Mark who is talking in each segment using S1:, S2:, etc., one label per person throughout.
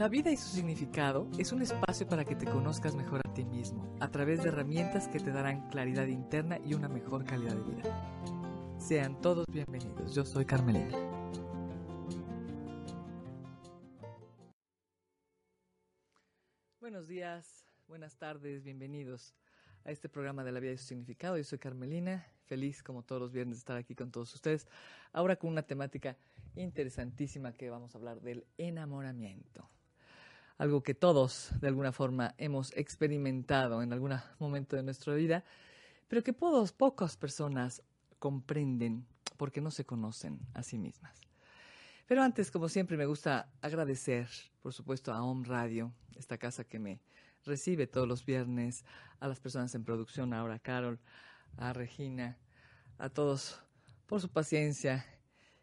S1: La vida y su significado es un espacio para que te conozcas mejor a ti mismo, a través de herramientas que te darán claridad interna y una mejor calidad de vida. Sean todos bienvenidos, yo soy Carmelina. Buenos días, buenas tardes, bienvenidos a este programa de la vida y su significado. Yo soy Carmelina, feliz como todos los viernes de estar aquí con todos ustedes. Ahora con una temática interesantísima que vamos a hablar del enamoramiento. Algo que todos de alguna forma hemos experimentado en algún momento de nuestra vida, pero que pocos, pocas personas comprenden porque no se conocen a sí mismas. Pero antes, como siempre, me gusta agradecer, por supuesto, a Home Radio, esta casa que me recibe todos los viernes, a las personas en producción, ahora a Carol, a Regina, a todos por su paciencia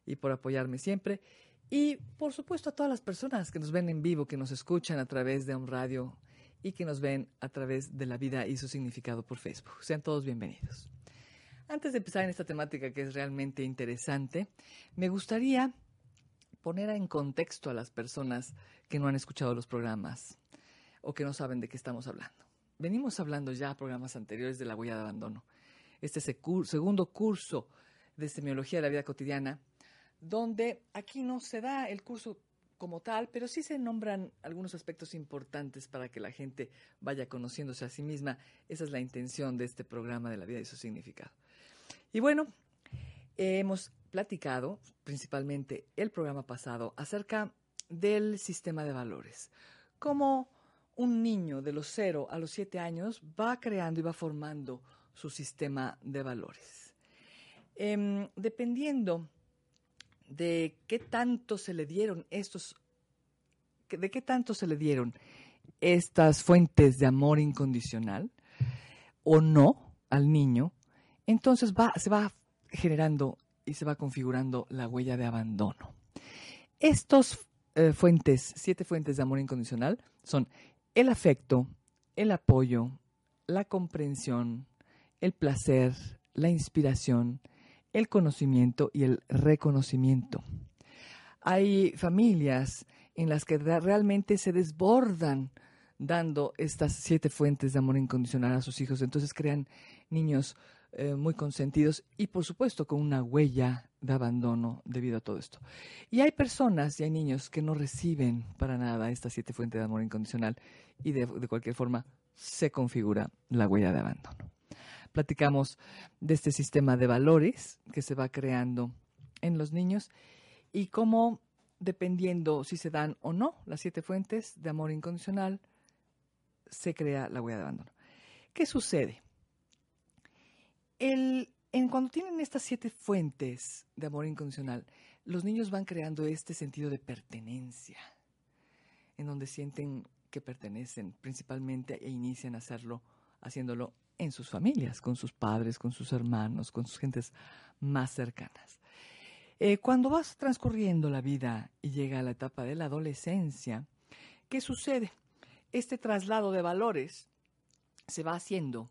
S1: y por apoyarme siempre. Y por supuesto a todas las personas que nos ven en vivo, que nos escuchan a través de un radio y que nos ven a través de la vida y su significado por Facebook. Sean todos bienvenidos. Antes de empezar en esta temática que es realmente interesante, me gustaría poner en contexto a las personas que no han escuchado los programas o que no saben de qué estamos hablando. Venimos hablando ya a programas anteriores de la huella de abandono. Este es el segundo curso de semiología de la vida cotidiana, donde aquí no se da el curso como tal, pero sí se nombran algunos aspectos importantes para que la gente vaya conociéndose a sí misma. Esa es la intención de este programa de la vida y su significado. Y bueno, hemos platicado, principalmente el programa pasado, acerca del sistema de valores. Cómo un niño de los 0 a los 7 años va creando y va formando su sistema de valores. Em, dependiendo de qué tanto se le dieron estos, de qué tanto se le dieron estas fuentes de amor incondicional o no al niño, entonces va, se va generando y se va configurando la huella de abandono. Estos eh, fuentes, siete fuentes de amor incondicional, son el afecto, el apoyo, la comprensión, el placer, la inspiración, el conocimiento y el reconocimiento. Hay familias en las que realmente se desbordan dando estas siete fuentes de amor incondicional a sus hijos. Entonces crean niños eh, muy consentidos y por supuesto con una huella de abandono debido a todo esto. Y hay personas y hay niños que no reciben para nada estas siete fuentes de amor incondicional y de, de cualquier forma se configura la huella de abandono. Platicamos de este sistema de valores que se va creando en los niños y cómo dependiendo si se dan o no las siete fuentes de amor incondicional, se crea la huella de abandono. ¿Qué sucede? El, en cuando tienen estas siete fuentes de amor incondicional, los niños van creando este sentido de pertenencia, en donde sienten que pertenecen principalmente e inician a hacerlo, haciéndolo en sus familias, con sus padres, con sus hermanos, con sus gentes más cercanas. Eh, cuando vas transcurriendo la vida y llega a la etapa de la adolescencia, ¿qué sucede? Este traslado de valores se va haciendo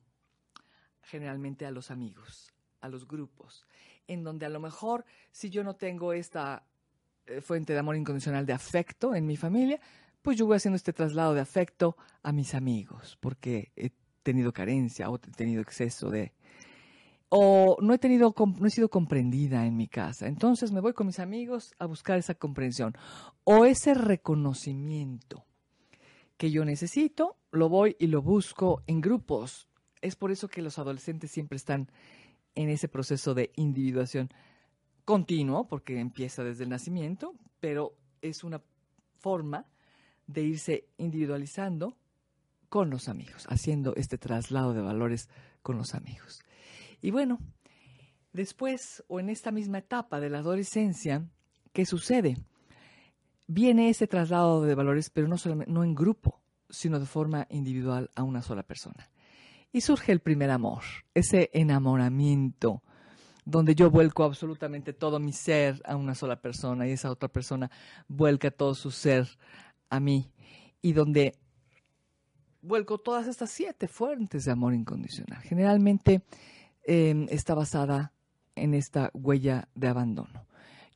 S1: generalmente a los amigos, a los grupos, en donde a lo mejor si yo no tengo esta eh, fuente de amor incondicional de afecto en mi familia, pues yo voy haciendo este traslado de afecto a mis amigos, porque he tenido carencia o he tenido exceso de o no he tenido no he sido comprendida en mi casa. Entonces me voy con mis amigos a buscar esa comprensión o ese reconocimiento que yo necesito, lo voy y lo busco en grupos, es por eso que los adolescentes siempre están en ese proceso de individuación continuo, porque empieza desde el nacimiento, pero es una forma de irse individualizando con los amigos, haciendo este traslado de valores con los amigos. Y bueno, después o en esta misma etapa de la adolescencia, ¿qué sucede? Viene ese traslado de valores, pero no, solamente, no en grupo, sino de forma individual a una sola persona. Y surge el primer amor, ese enamoramiento, donde yo vuelco absolutamente todo mi ser a una sola persona y esa otra persona vuelca todo su ser a mí. Y donde vuelco todas estas siete fuentes de amor incondicional. Generalmente em, está basada en esta huella de abandono.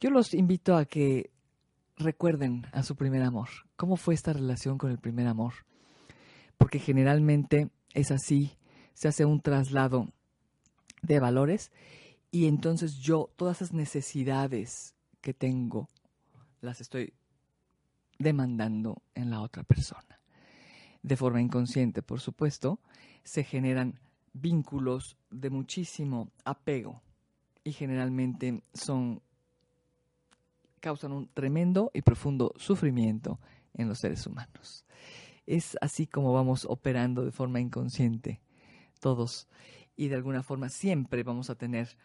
S1: Yo los invito a que recuerden a su primer amor. ¿Cómo fue esta relación con el primer amor? Porque generalmente es así, se hace un traslado de valores y entonces yo todas esas necesidades que tengo las estoy demandando en la otra persona. De forma inconsciente, por supuesto, se generan vínculos de muchísimo apego y generalmente son causan un tremendo y profundo sufrimiento en los seres humanos. Es así como vamos operando de forma inconsciente todos y de alguna forma siempre vamos a tener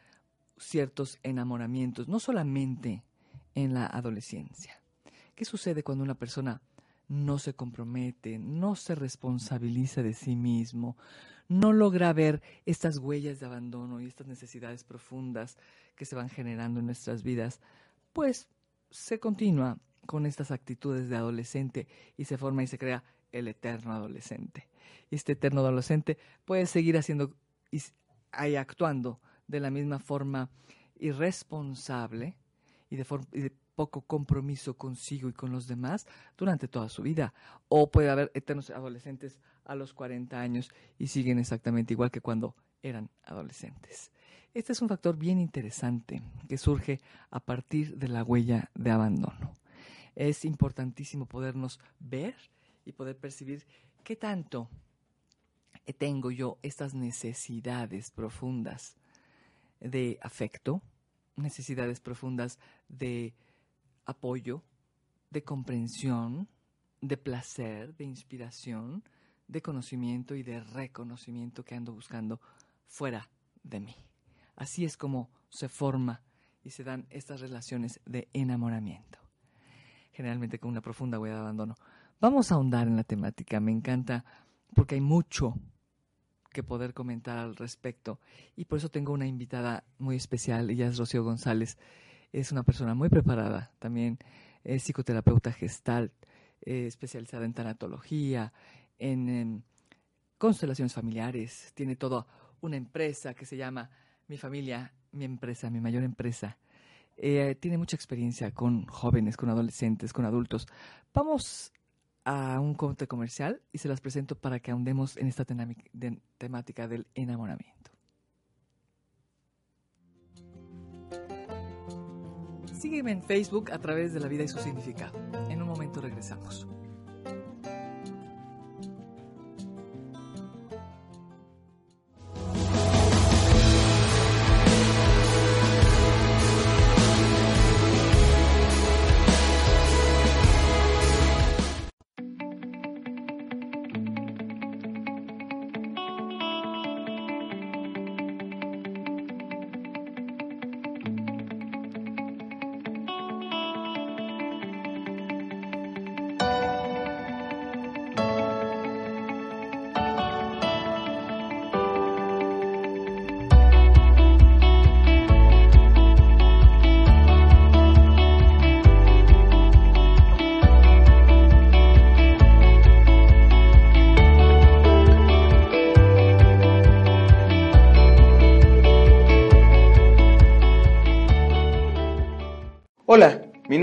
S1: ciertos enamoramientos, no solamente en la adolescencia. ¿Qué sucede cuando una persona no se compromete, no se responsabiliza de sí mismo, no logra ver estas huellas de abandono y estas necesidades profundas que se van generando en nuestras vidas? Pues se continúa con estas actitudes de adolescente y se forma y se crea el eterno adolescente. Y este eterno adolescente puede seguir haciendo y actuando de la misma forma irresponsable y de, y de poco compromiso consigo y con los demás durante toda su vida. O puede haber eternos adolescentes a los 40 años y siguen exactamente igual que cuando eran adolescentes. Este es un factor bien interesante que surge a partir de la huella de abandono. Es importantísimo podernos ver y poder percibir qué tanto tengo yo estas necesidades profundas de afecto, necesidades profundas de apoyo, de comprensión, de placer, de inspiración, de conocimiento y de reconocimiento que ando buscando fuera de mí. Así es como se forma y se dan estas relaciones de enamoramiento, generalmente con una profunda huella de abandono. Vamos a ahondar en la temática, me encanta porque hay mucho que poder comentar al respecto y por eso tengo una invitada muy especial, ella es Rocío González, es una persona muy preparada, también es psicoterapeuta gestal, eh, especializada en tanatología, en constelaciones familiares, tiene toda una empresa que se llama mi familia, mi empresa, mi mayor empresa, eh, tiene mucha experiencia con jóvenes, con adolescentes, con adultos. Vamos a un corte comercial y se las presento para que ahondemos en esta temática del enamoramiento. Sígueme en Facebook a través de la vida y su significado. En un momento regresamos.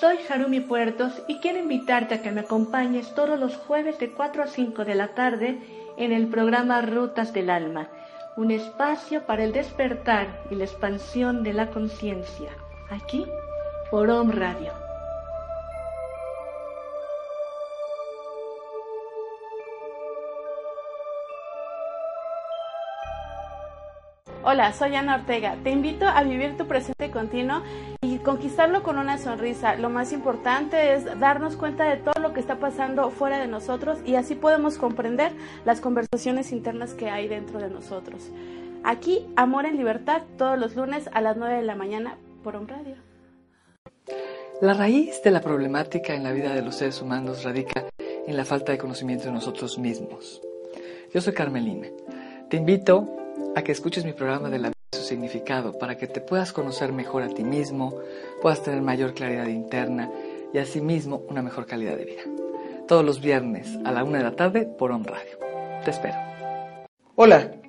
S2: Soy Harumi Puertos y quiero invitarte a que me acompañes todos los jueves de 4 a 5 de la tarde en el programa Rutas del Alma, un espacio para el despertar y la expansión de la conciencia, aquí por Om Radio.
S3: Hola, soy Ana Ortega. Te invito a vivir tu presente continuo y conquistarlo con una sonrisa. Lo más importante es darnos cuenta de todo lo que está pasando fuera de nosotros y así podemos comprender las conversaciones internas que hay dentro de nosotros. Aquí, Amor en Libertad, todos los lunes a las 9 de la mañana por un radio.
S1: La raíz de la problemática en la vida de los seres humanos radica en la falta de conocimiento de nosotros mismos. Yo soy Carmelina. Te invito que escuches mi programa de la vida y su significado para que te puedas conocer mejor a ti mismo, puedas tener mayor claridad interna y asimismo una mejor calidad de vida. Todos los viernes a la una de la tarde por On Radio. Te espero.
S4: Hola,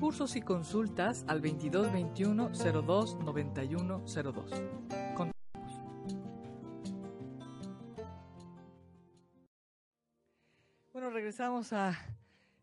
S1: Cursos y consultas al 2221 02 91 02. Bueno, regresamos a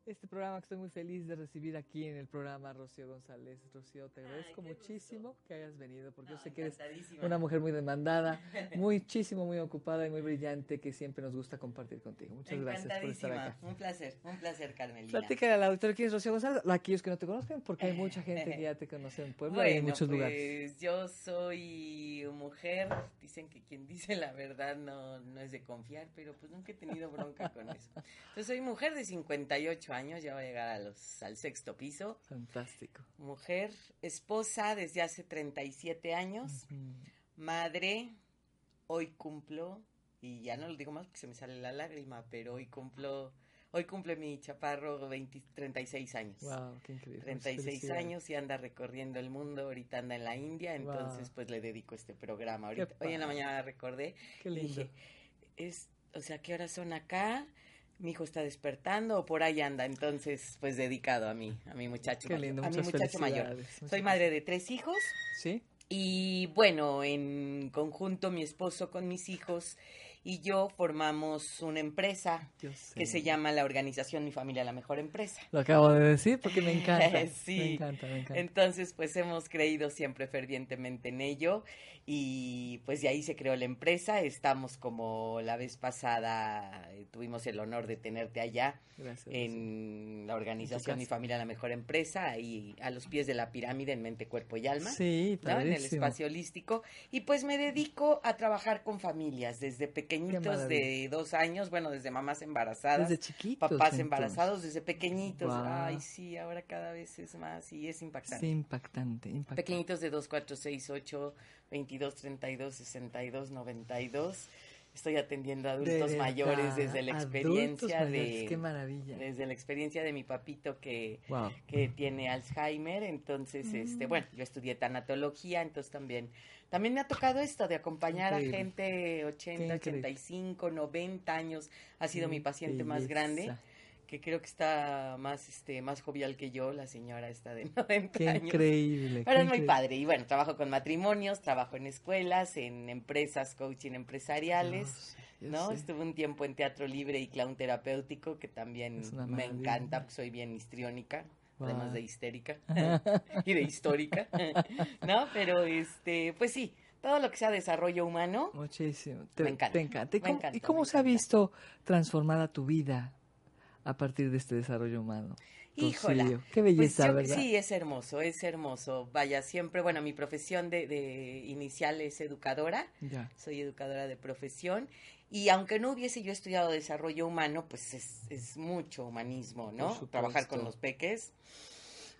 S1: este programa que estoy muy feliz de recibir aquí en el programa Rocío González. Rocío, te agradezco muchísimo que hayas venido porque yo sé que eres una mujer muy demandada, muchísimo, muy ocupada y muy brillante que siempre nos gusta compartir contigo. Muchas gracias por estar acá.
S5: Un placer, un placer, Carmelina.
S1: Platícale al auditor quién es Rocío González, aquellos que no te conozcan, porque hay mucha gente que ya te conoce en Puebla y en muchos
S5: pues,
S1: lugares.
S5: Yo soy mujer, dicen que quien dice la verdad no, no es de confiar, pero pues nunca he tenido bronca con eso. Entonces soy mujer de 58 años, ya voy a llegar a los, al sexto piso.
S1: Fantástico.
S5: Mujer, esposa desde hace 37 años, madre, hoy cumplo, y ya no lo digo más porque se me sale la lágrima, pero hoy cumplo, hoy cumple mi chaparro 20, 36 años.
S1: Wow, qué increíble.
S5: 36
S1: Felicidades.
S5: años y anda recorriendo el mundo, ahorita anda en la India, entonces
S1: Wow.
S5: pues le dedico este programa. Ahorita, hoy en la mañana recordé
S1: Qué lindo.
S5: dije, es, o sea, ¿qué horas son acá? Mi hijo está despertando o por ahí anda, entonces pues dedicado a mí, a mi muchacho,
S1: Qué lindo,
S5: a mi muchacho mayor. Soy madre de tres hijos
S1: ¿Sí?
S5: y bueno, en conjunto mi esposo con mis hijos y yo formamos una empresa que se llama la organización Mi Familia La Mejor Empresa.
S1: Lo acabo de decir porque me encanta.
S5: Sí.
S1: Me encanta, me encanta.
S5: Entonces, pues hemos creído siempre fervientemente en ello y pues de ahí se creó la empresa. Estamos como la vez pasada, eh, tuvimos el honor de tenerte allá
S1: Gracias.
S5: En la organización Mi. Familia La Mejor Empresa, ahí a los pies de la pirámide en mente, cuerpo y alma.
S1: Sí,
S5: ¿no? en el espacio holístico y pues me dedico a trabajar con familias desde pequeñitos de dos años, bueno, desde mamás embarazadas,
S1: Desde chiquitos.
S5: papás
S1: entonces.
S5: embarazados desde pequeñitos, ay sí, ahora cada vez es más y es impactante.
S1: Sí, impactante, impactante.
S5: Pequeñitos de 2, 4, 6, 8, 22, 32, 62, 92. Estoy atendiendo a
S1: De
S5: adultos
S1: verdad,
S5: mayores desde la experiencia
S1: mayores, Qué
S5: de
S1: maravilla.
S5: desde la experiencia de mi papito que
S1: Wow.
S5: que tiene Alzheimer, entonces, este,
S1: Mm.
S5: bueno, yo estudié tanatología, entonces también, también me ha tocado esto de acompañar
S1: Increíble.
S5: a gente 80,
S1: Qué increíble.
S5: 85, 90 años, ha sido
S1: Qué
S5: mi paciente más grande. Que creo que está más, este, más jovial que yo, la señora está de 90
S1: Qué
S5: años.
S1: increíble.
S5: Pero es muy
S1: increíble.
S5: padre. Y bueno, trabajo con matrimonios, trabajo en escuelas, en empresas, coaching empresariales.
S1: Yo
S5: ¿no?
S1: sé.
S5: Estuve un tiempo en teatro libre y clown terapéutico, que también me encanta, porque soy bien histriónica, además de histérica y de histórica, ¿no? Pero, este, pues sí, todo lo que sea desarrollo humano,
S1: Muchísimo. Te,
S5: Me encanta,
S1: te encanta. ¿Y
S5: me
S1: cómo,
S5: encanta,
S1: ¿y cómo se ha visto transformada tu vida a partir de este desarrollo humano?
S5: Híjola?
S1: Qué
S5: pues
S1: belleza,
S5: yo-
S1: ¿verdad?
S5: sí, es hermoso, es hermoso. Vaya, siempre, bueno, mi profesión de, de inicial es educadora,
S1: Ya.
S5: soy educadora de profesión y aunque no hubiese yo estudiado desarrollo humano, pues es, es mucho humanismo, ¿no? Trabajar con los peques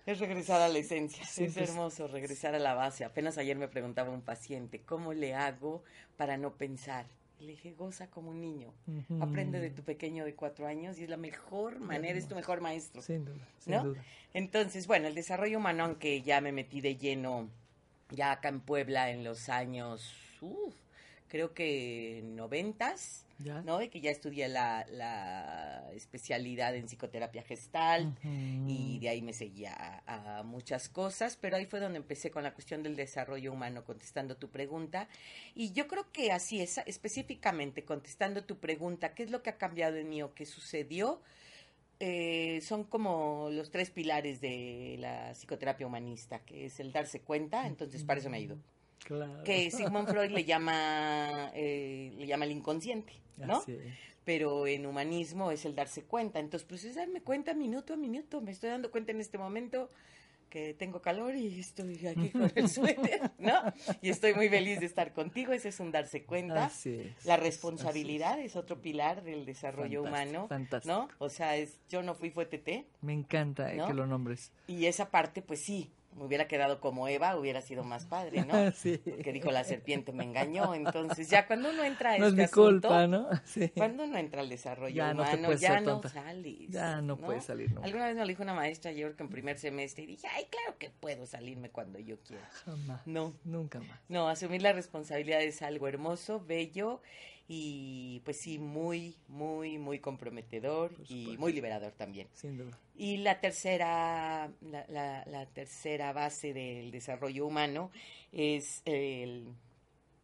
S5: es regresar a la esencia,
S1: Siempre
S5: es- hermoso regresar a la base. Apenas ayer me preguntaba un paciente, ¿cómo le hago para no pensar? Le dije, goza como un niño, aprende de tu pequeño de cuatro años y es la mejor manera, es tu mejor maestro.
S1: Sin duda, sin
S5: ¿no?
S1: duda.
S5: Entonces, bueno, el desarrollo humano, aunque ya me metí de lleno, ya acá en Puebla en los años, uf, creo que noventas,
S1: ¿Ya?
S5: ¿no? Y que ya estudié la, la especialidad en psicoterapia gestal y de ahí me seguía a, a muchas cosas, pero ahí fue donde empecé con la cuestión del desarrollo humano, contestando tu pregunta. Y yo creo que así es, específicamente contestando tu pregunta, ¿qué es lo que ha cambiado en mí o qué sucedió? Eh, son como los tres pilares de la psicoterapia humanista, que es el darse cuenta, entonces para eso me ayudó.
S1: Claro.
S5: que Sigmund Freud le llama, eh, le llama el inconsciente, ¿no? Pero en humanismo es el darse cuenta. Entonces, pues es darme cuenta minuto a minuto. Me estoy dando cuenta en este momento que tengo calor y estoy aquí con el suéter, ¿no? Y estoy muy feliz de estar contigo. Ese es un darse cuenta.
S1: Así es.
S5: La responsabilidad es otro pilar del desarrollo
S1: Fantástico,
S5: humano,
S1: fantástico.
S5: ¿no? O sea, es yo no fui fue TT
S1: Me encanta eh,
S5: ¿No?
S1: que lo nombres.
S5: y esa parte pues sí, me hubiera quedado como Eva, hubiera sido más padre, ¿no?
S1: sí.
S5: Que dijo la serpiente me engañó, entonces ya cuando uno entra a
S1: No es
S5: este
S1: mi
S5: asunto,
S1: culpa, ¿no? Sí.
S5: cuando uno entra al desarrollo
S1: Ya no
S5: humano,
S1: puedes
S5: ya no sales.
S1: Ya no puedes salir nunca.
S5: Alguna vez me lo dijo una maestra, creo que en primer semestre, y dije, ay, claro que puedo salirme cuando yo quiera.
S1: Jamás.
S5: No,
S1: Nunca más.
S5: no, asumir la responsabilidad es algo hermoso, bello y pues sí, muy, muy, muy comprometedor y muy liberador también.
S1: Sin duda.
S5: Y la tercera, la, la- la tercera base del desarrollo humano es el,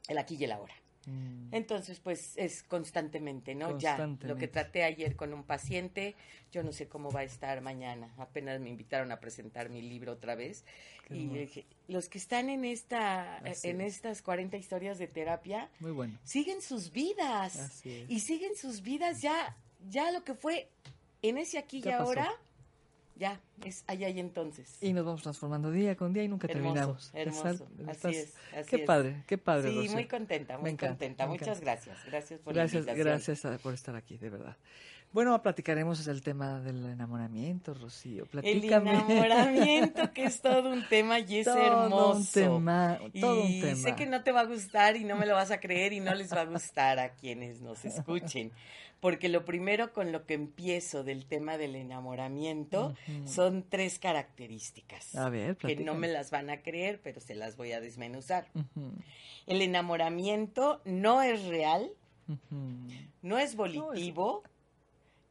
S5: el aquí y el ahora.
S1: Mm.
S5: Entonces, pues es constantemente, ¿no? Ya, lo que traté ayer con un paciente, yo no sé cómo va a estar mañana. Apenas me invitaron a presentar mi libro otra vez.
S1: Qué
S5: y dije, los que están en esta,
S1: Así
S5: en
S1: es.
S5: estas 40 historias de terapia,
S1: Muy bueno.
S5: siguen sus vidas.
S1: Así es.
S5: Y siguen sus vidas ya, ya lo que fue en ese aquí y
S1: pasó.
S5: Ya, es allá y entonces.
S1: Y nos vamos transformando día con día y nunca
S5: Hermoso,
S1: terminamos.
S5: hermoso.
S1: Exacto.
S5: Así
S1: Estás-
S5: es, así
S1: qué
S5: es.
S1: padre, qué padre.
S5: Sí,
S1: Rocío.
S5: muy contenta, muy
S1: encanta,
S5: contenta. Muchas gracias. Gracias por
S1: Gracias,
S5: la invitación.
S1: gracias por estar aquí, de verdad. Bueno, platicaremos el tema del enamoramiento, Rocío.
S5: El enamoramiento, que es todo un tema y es
S1: Todo
S5: hermoso.
S1: un tema, todo
S5: y
S1: un tema.
S5: sé que no te va a gustar y no me lo vas a creer y no les va a gustar a quienes nos escuchen. Porque lo primero con lo que empiezo del tema del enamoramiento son tres características.
S1: A ver,
S5: que no me las van a creer, pero se las voy a desmenuzar. El enamoramiento no es real, no es volitivo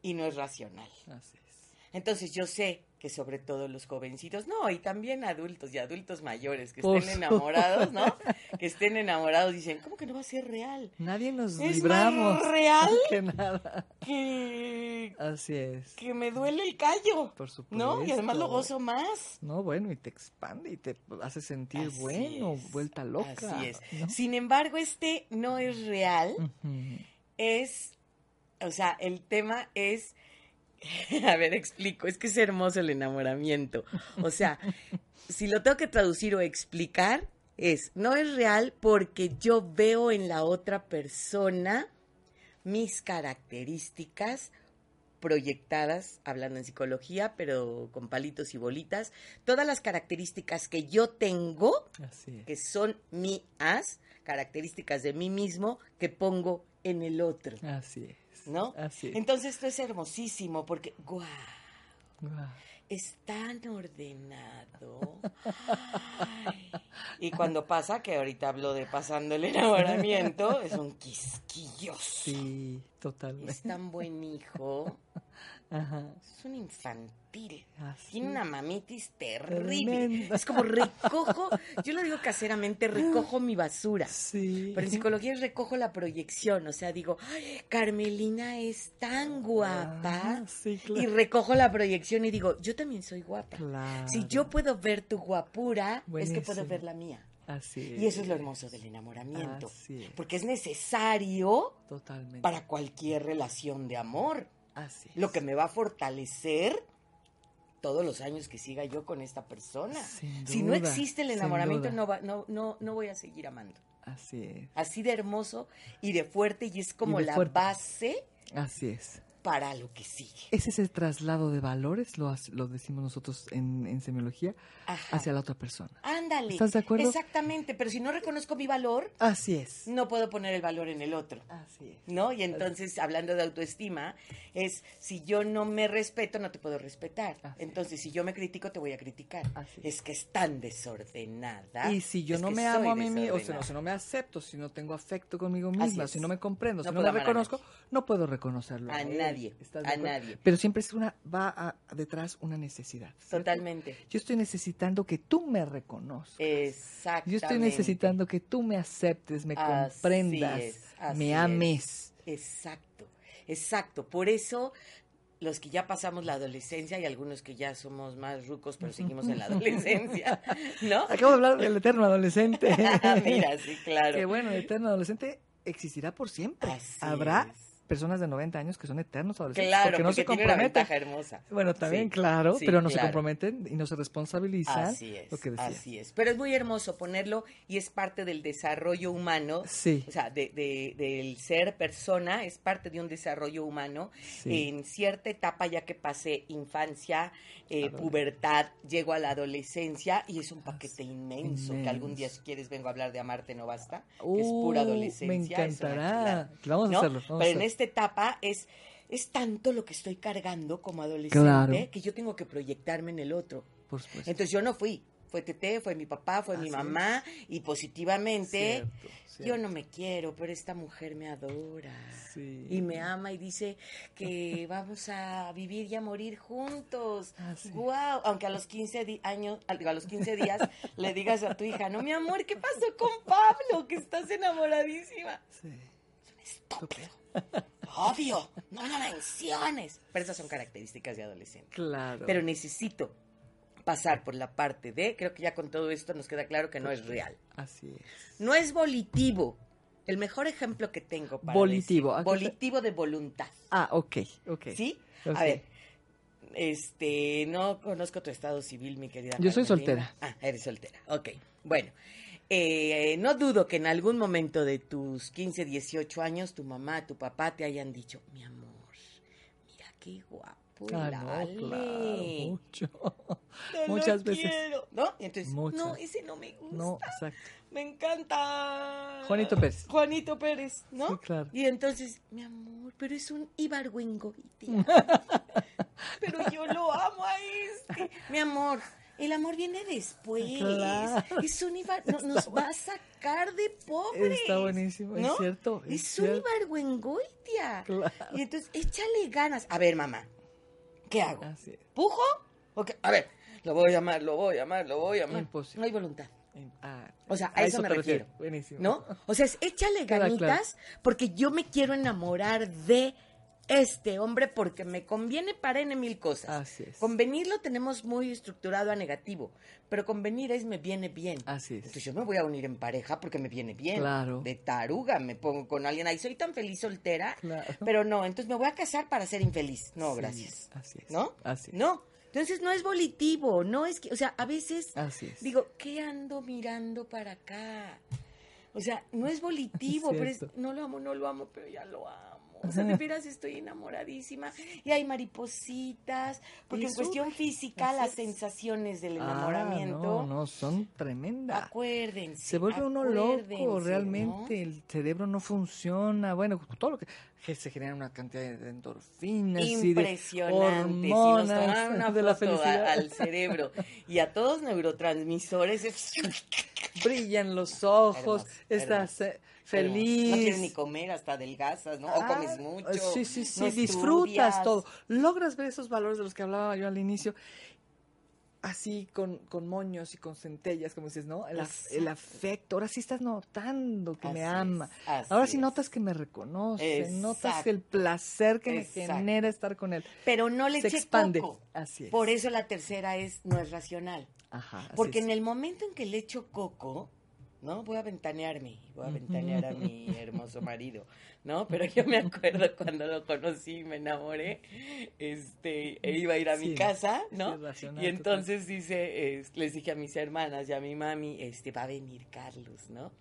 S5: y no es racional.
S1: Así es.
S5: Entonces yo sé que sobre todo los jovencitos, no, y también adultos y adultos mayores que estén enamorados, ¿no? Que estén enamorados dicen, ¿cómo que no va a ser real?
S1: Nadie nos
S5: Es
S1: libramos.
S5: más real
S1: que nada.
S5: que,
S1: Así es.
S5: que me duele el callo,
S1: Por supuesto.
S5: ¿no? Y además lo gozo más.
S1: No, bueno, y te expande y te hace sentir
S5: Así
S1: bueno,
S5: es,
S1: vuelta loca.
S5: Así es.
S1: ¿no?
S5: Sin embargo, este no es real, es, o sea, el tema es, a ver, explico, es que es hermoso el enamoramiento. O sea, si lo tengo que traducir o explicar, es, no es real porque yo veo en la otra persona mis características proyectadas, hablando en psicología, pero con palitos y bolitas, todas las características que yo tengo,
S1: Así es.
S5: que son mías, características de mí mismo, que pongo en el otro,
S1: Así es.
S5: ¿no?
S1: Así es.
S5: Entonces esto es hermosísimo porque, guau,
S1: Guau.
S5: es tan ordenado. Ay. Y cuando pasa, que ahorita hablo de pasando el enamoramiento, es un quisquilloso.
S1: Sí, totalmente.
S5: Es tan buen hijo.
S1: Ajá.
S5: Es un infantil.
S1: Así
S5: Tiene una
S1: es.
S5: mamitis terrible. Es como recojo, yo lo digo caseramente, recojo mi basura.
S1: Sí.
S5: Pero en psicología es recojo la proyección, o sea, digo, "Ay, Carmelina es tan guapa.
S1: Ah, sí,
S5: Y
S1: claro.
S5: recojo la proyección y digo, yo también soy guapa.
S1: Claro.
S5: Si yo puedo ver tu guapura, es que puedo ver la mía.
S1: Así
S5: Y eso es lo hermoso del enamoramiento.
S1: Así es.
S5: Porque es necesario
S1: Totalmente.
S5: para cualquier relación de amor.
S1: Así es.
S5: Lo que me va a fortalecer todos los años que siga yo con esta persona. Si no existe el enamoramiento, no, va- no, no, no voy a seguir amando.
S1: Así es.
S5: Así de hermoso y de fuerte y es como la
S1: fuerte.
S5: base
S1: Así es.
S5: Para lo que sigue.
S1: Ese es el traslado de valores, lo, lo decimos nosotros en, en semiología,
S5: Ajá.
S1: hacia la otra persona.
S5: Ándale.
S1: ¿Estás de acuerdo?
S5: Exactamente, pero si no reconozco mi valor,
S1: Así es.
S5: no puedo poner el valor en el otro.
S1: Así es.
S5: ¿No? Y entonces, hablando de autoestima, es si yo no me respeto, no te puedo respetar.
S1: Así es.
S5: Entonces, si yo me critico, te voy a criticar.
S1: Así es.
S5: Es que es tan desordenada.
S1: Y si yo no me amo a mí mismo, o sea, no, si no me acepto, si no tengo afecto conmigo misma, si no me comprendo,
S5: No
S1: si no me reconozco,
S5: nadie.
S1: no puedo reconocerlo.
S5: A
S1: él.
S5: Nadie,
S1: ¿Estás de
S5: a nadie.
S1: Pero siempre es una, va a- detrás una necesidad. ¿cierto?
S5: Totalmente.
S1: Yo estoy necesitando que tú me reconozcas.
S5: Exactamente.
S1: Yo estoy necesitando que tú me aceptes, me
S5: Así
S1: comprendas,
S5: es,
S1: me
S5: es.
S1: ames.
S5: Exacto, exacto. Por eso los que ya pasamos la adolescencia y algunos que ya somos más rucos, pero seguimos en la adolescencia, ¿no?
S1: Acabo de hablar del eterno adolescente.
S5: Mira, sí, claro.
S1: Que bueno, el eterno adolescente existirá por siempre.
S5: Así
S1: Habrá
S5: es.
S1: Personas de 90 años que son eternos adolescentes.
S5: Claro,
S1: porque no se
S5: tiene una
S1: comprometen.
S5: ventaja hermosa.
S1: Bueno, también,
S5: Sí,
S1: claro,
S5: sí,
S1: pero no se comprometen y no se responsabilizan.
S5: Así es,
S1: Lo que decía.
S5: así es. Pero es muy hermoso ponerlo y es parte del desarrollo humano.
S1: Sí.
S5: O sea, de, de- del ser persona, es parte de un desarrollo humano.
S1: Sí.
S5: En cierta etapa, ya que pasé infancia, eh, pubertad, llego a la adolescencia y es un paquete inmenso, que algún día, si quieres, vengo a hablar de Amarte no basta, que es
S1: Uh,
S5: pura adolescencia.
S1: Me encantará. Vamos a
S5: ¿no?
S1: hacerlo. vamos a
S5: Pero en
S1: hacerlo.
S5: Esta etapa es, es tanto lo que estoy cargando como adolescente
S1: Claro.
S5: que yo tengo que proyectarme en el otro.
S1: Por supuesto.
S5: Entonces yo no fui. Fue Tete, fue mi papá, fue mi mamá y positivamente
S1: Cierto,
S5: yo no me quiero, pero esta mujer me adora
S1: Sí.
S5: y me ama y dice que vamos a vivir y a morir juntos. Guau, aunque a los 15 di- años, a los 15 días le digas a tu hija, "No, mi amor, ¿qué pasó con Pablo? Que estás enamoradísima."
S1: Sí.
S5: Estúpido. Obvio, no lo menciones. Pero esas son características de adolescente.
S1: Claro.
S5: Pero necesito pasar por la parte de, creo que ya con todo esto nos queda claro que no es real.
S1: Así es.
S5: No es volitivo. El mejor ejemplo que tengo para
S1: Volitivo, ¿a
S5: decir- volitivo de voluntad.
S1: Ah, ok, ok.
S5: ¿Sí? A ver, este, no conozco tu estado civil, mi querida.
S1: Yo soy soltera.
S5: Ah, eres soltera. Ok, bueno. Eh, no dudo que en algún momento de tus 15, 18 años, tu mamá, tu papá te hayan dicho, mi amor, mira qué guapo.
S1: Ah, no, claro, mucho.
S5: No lo
S1: Muchas veces.
S5: quiero", ¿No? Entonces,
S1: Muchas.
S5: no, ese no me gusta.
S1: No, exacto.
S5: Me encanta.
S1: Juanito Pérez.
S5: Juanito Pérez, ¿no?
S1: Sí, claro.
S5: Y entonces, mi amor, pero es un Ibargüengoitia. pero yo lo amo a este. Mi amor, el amor viene después.
S1: Claro.
S5: Es un Ibar... no- nos va a sacar de pobres.
S1: Está buenísimo, es
S5: ¿no?
S1: cierto, es
S5: Es, un. Ibargüengoitia.
S1: Claro.
S5: Y entonces, échale ganas. A ver, mamá, ¿qué hago?
S1: Es.
S5: ¿Pujo? ¿O qué? A ver, lo voy a llamar, lo voy a llamar, lo voy a llamar.
S1: Imposible.
S5: No hay voluntad.
S1: Ah,
S5: O sea, a eso me refiero.
S1: Buenísimo.
S5: ¿No? O sea, es échale ganitas
S1: claro.
S5: porque yo me quiero enamorar de este hombre porque me conviene para N mil cosas.
S1: Así es.
S5: Convenir lo tenemos muy estructurado a negativo, pero convenir es me viene bien.
S1: Así es.
S5: Entonces yo me voy a unir en pareja porque me viene bien.
S1: Claro.
S5: De taruga me pongo con alguien. Ahí soy tan feliz soltera.
S1: Claro.
S5: Pero no, entonces me voy a casar para ser infeliz. No,
S1: Sí,
S5: gracias.
S1: Así es.
S5: ¿No?
S1: Así es.
S5: No. Entonces no es volitivo, no es que, o sea, a veces
S1: Así es.
S5: digo, ¿qué ando mirando para acá? O sea, no es volitivo, pero es, no lo amo, no lo amo, pero ya lo amo. O sea, de veras estoy enamoradísima y hay maripositas, porque
S1: Y
S5: en cuestión física las
S1: es.
S5: sensaciones del
S1: Ah,
S5: enamoramiento,
S1: no, no, son tremendas.
S5: acuérdense.
S1: Se vuelve uno loco, realmente,
S5: ¿no?
S1: el cerebro no funciona, bueno, todo lo que, se genera una cantidad de endorfinas y de
S5: Impresionante. Si nos una
S1: de la
S5: a-
S1: felicidad.
S5: al cerebro y a todos neurotransmisores, es-
S1: Brillan los ojos,
S5: Hermoso,
S1: estás eh,
S5: hermoso.
S1: Feliz.
S5: No quieres ni comer, hasta adelgazas, ¿no? O
S1: Ah,
S5: comes mucho.
S1: Sí, sí, sí,
S5: no
S1: disfrutas todo. Logras ver esos valores de los que hablaba yo al inicio, así con, con moños y con centellas, como dices, ¿no? El, af- el
S5: Exacto.
S1: afecto. Ahora sí estás notando que me ama.
S5: es,
S1: Ahora sí
S5: es.
S1: notas que me reconoce, notas el placer que me genera estar con él.
S5: Pero no le
S1: Se
S5: eche
S1: expande.
S5: coco.
S1: Así es.
S5: Por eso la tercera es no es racional.
S1: Ajá,
S5: Porque
S1: es.
S5: en el momento en que le echo coco, ¿no? Voy a ventanearme, voy a ventanear a mi hermoso marido, ¿no? Pero yo me acuerdo cuando lo conocí, me enamoré, este, e iba a ir a mi
S1: Sí,
S5: casa,
S1: sí,
S5: ¿no? y entonces dice, es- les dije a mis hermanas y a mi mami, este, va a venir Carlos, ¿no?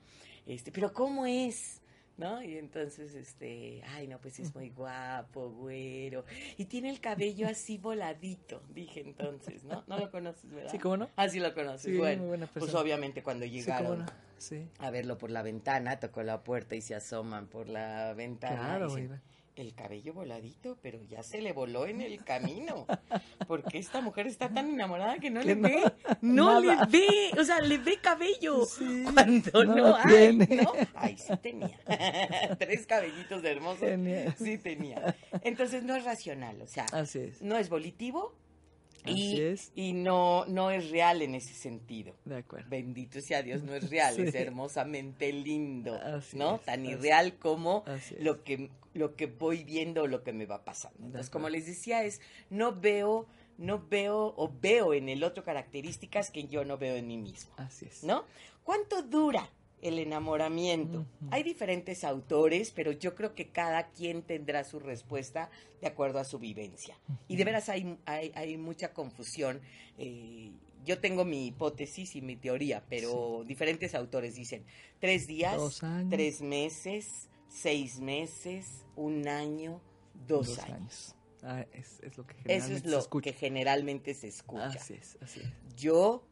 S5: Este, pero ¿cómo es? ¿No? Y entonces, este, ay, no, pues es muy guapo, güero. Y tiene el cabello así voladito, dije entonces, ¿no? No lo conoces, ¿verdad?
S1: Sí, ¿cómo no?
S5: Ah, sí lo conoces.
S1: Sí,
S5: bueno, pues obviamente cuando
S1: Sí,
S5: llegaron
S1: no. Sí.
S5: a verlo por la ventana, tocó la puerta y se asoman por la ventana.
S1: Claro,
S5: y dicen,
S1: Iván.
S5: el cabello voladito, pero ya se le voló en el camino. Porque esta mujer está tan enamorada que no
S1: Que
S5: le
S1: no,
S5: ve. No
S1: nada.
S5: le ve. O sea, le ve cabello.
S1: Sí,
S5: cuando
S1: no
S5: hay. ¿no? Ay, sí tenía. Tres cabellitos hermosos. Sí tenía. Entonces no es racional. O sea,
S1: Así es.
S5: no es volitivo,
S1: Así
S5: y,
S1: es.
S5: y no, no es real en ese sentido.
S1: De acuerdo.
S5: Bendito sea Dios, no es real,
S1: Sí.
S5: es hermosamente lindo,
S1: Así
S5: ¿no?
S1: es,
S5: Tan
S1: así-
S5: irreal como lo que, lo que voy viendo o lo que me va pasando.
S1: De
S5: Entonces,
S1: acuerdo.
S5: como les decía, es, no veo, no veo o veo en el otro características que yo no veo en mí mismo,
S1: Así es.
S5: ¿no? ¿Cuánto dura el enamoramiento? Hay diferentes autores, pero yo creo que cada quien tendrá su respuesta de acuerdo a su vivencia. Y de veras hay, hay, hay mucha confusión. eh, yo tengo mi hipótesis y mi teoría, pero diferentes autores dicen tres días,
S1: Dos
S5: tres meses, seis meses, un año, dos, años.
S1: Ah, es, es lo que
S5: Eso
S1: generalmente
S5: es
S1: se
S5: lo
S1: escucha.
S5: que generalmente se escucha.
S1: Así es, así es.
S5: Yo,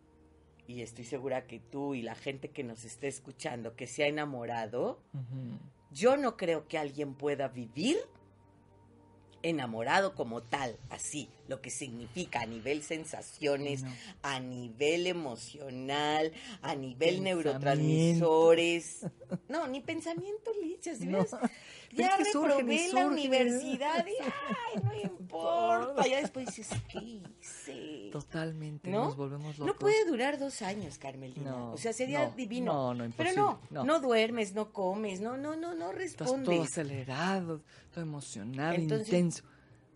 S5: y estoy segura que tú y la gente que nos esté escuchando que se ha enamorado, yo no creo que alguien pueda vivir enamorado como tal, así, lo que significa a nivel sensaciones,
S1: No.
S5: a nivel emocional, a nivel neurotransmisores. No, ni pensamiento, lichas, de
S1: No.
S5: Ya
S1: es que surgen
S5: reprobé la
S1: surgen.
S5: universidad y ay, no importa. Ya después dices, ¿qué hice?
S1: Totalmente,
S5: ¿No?
S1: nos volvemos locos.
S5: No puede durar dos años, Carmelina.
S1: No,
S5: o sea, sería
S1: no,
S5: divino.
S1: no, no,
S5: Pero no,
S1: no.
S5: duermes, no comes, no, no, no, no
S1: Estás todo
S5: respondes.
S1: acelerado, todo emocionado,
S5: Entonces,
S1: intenso.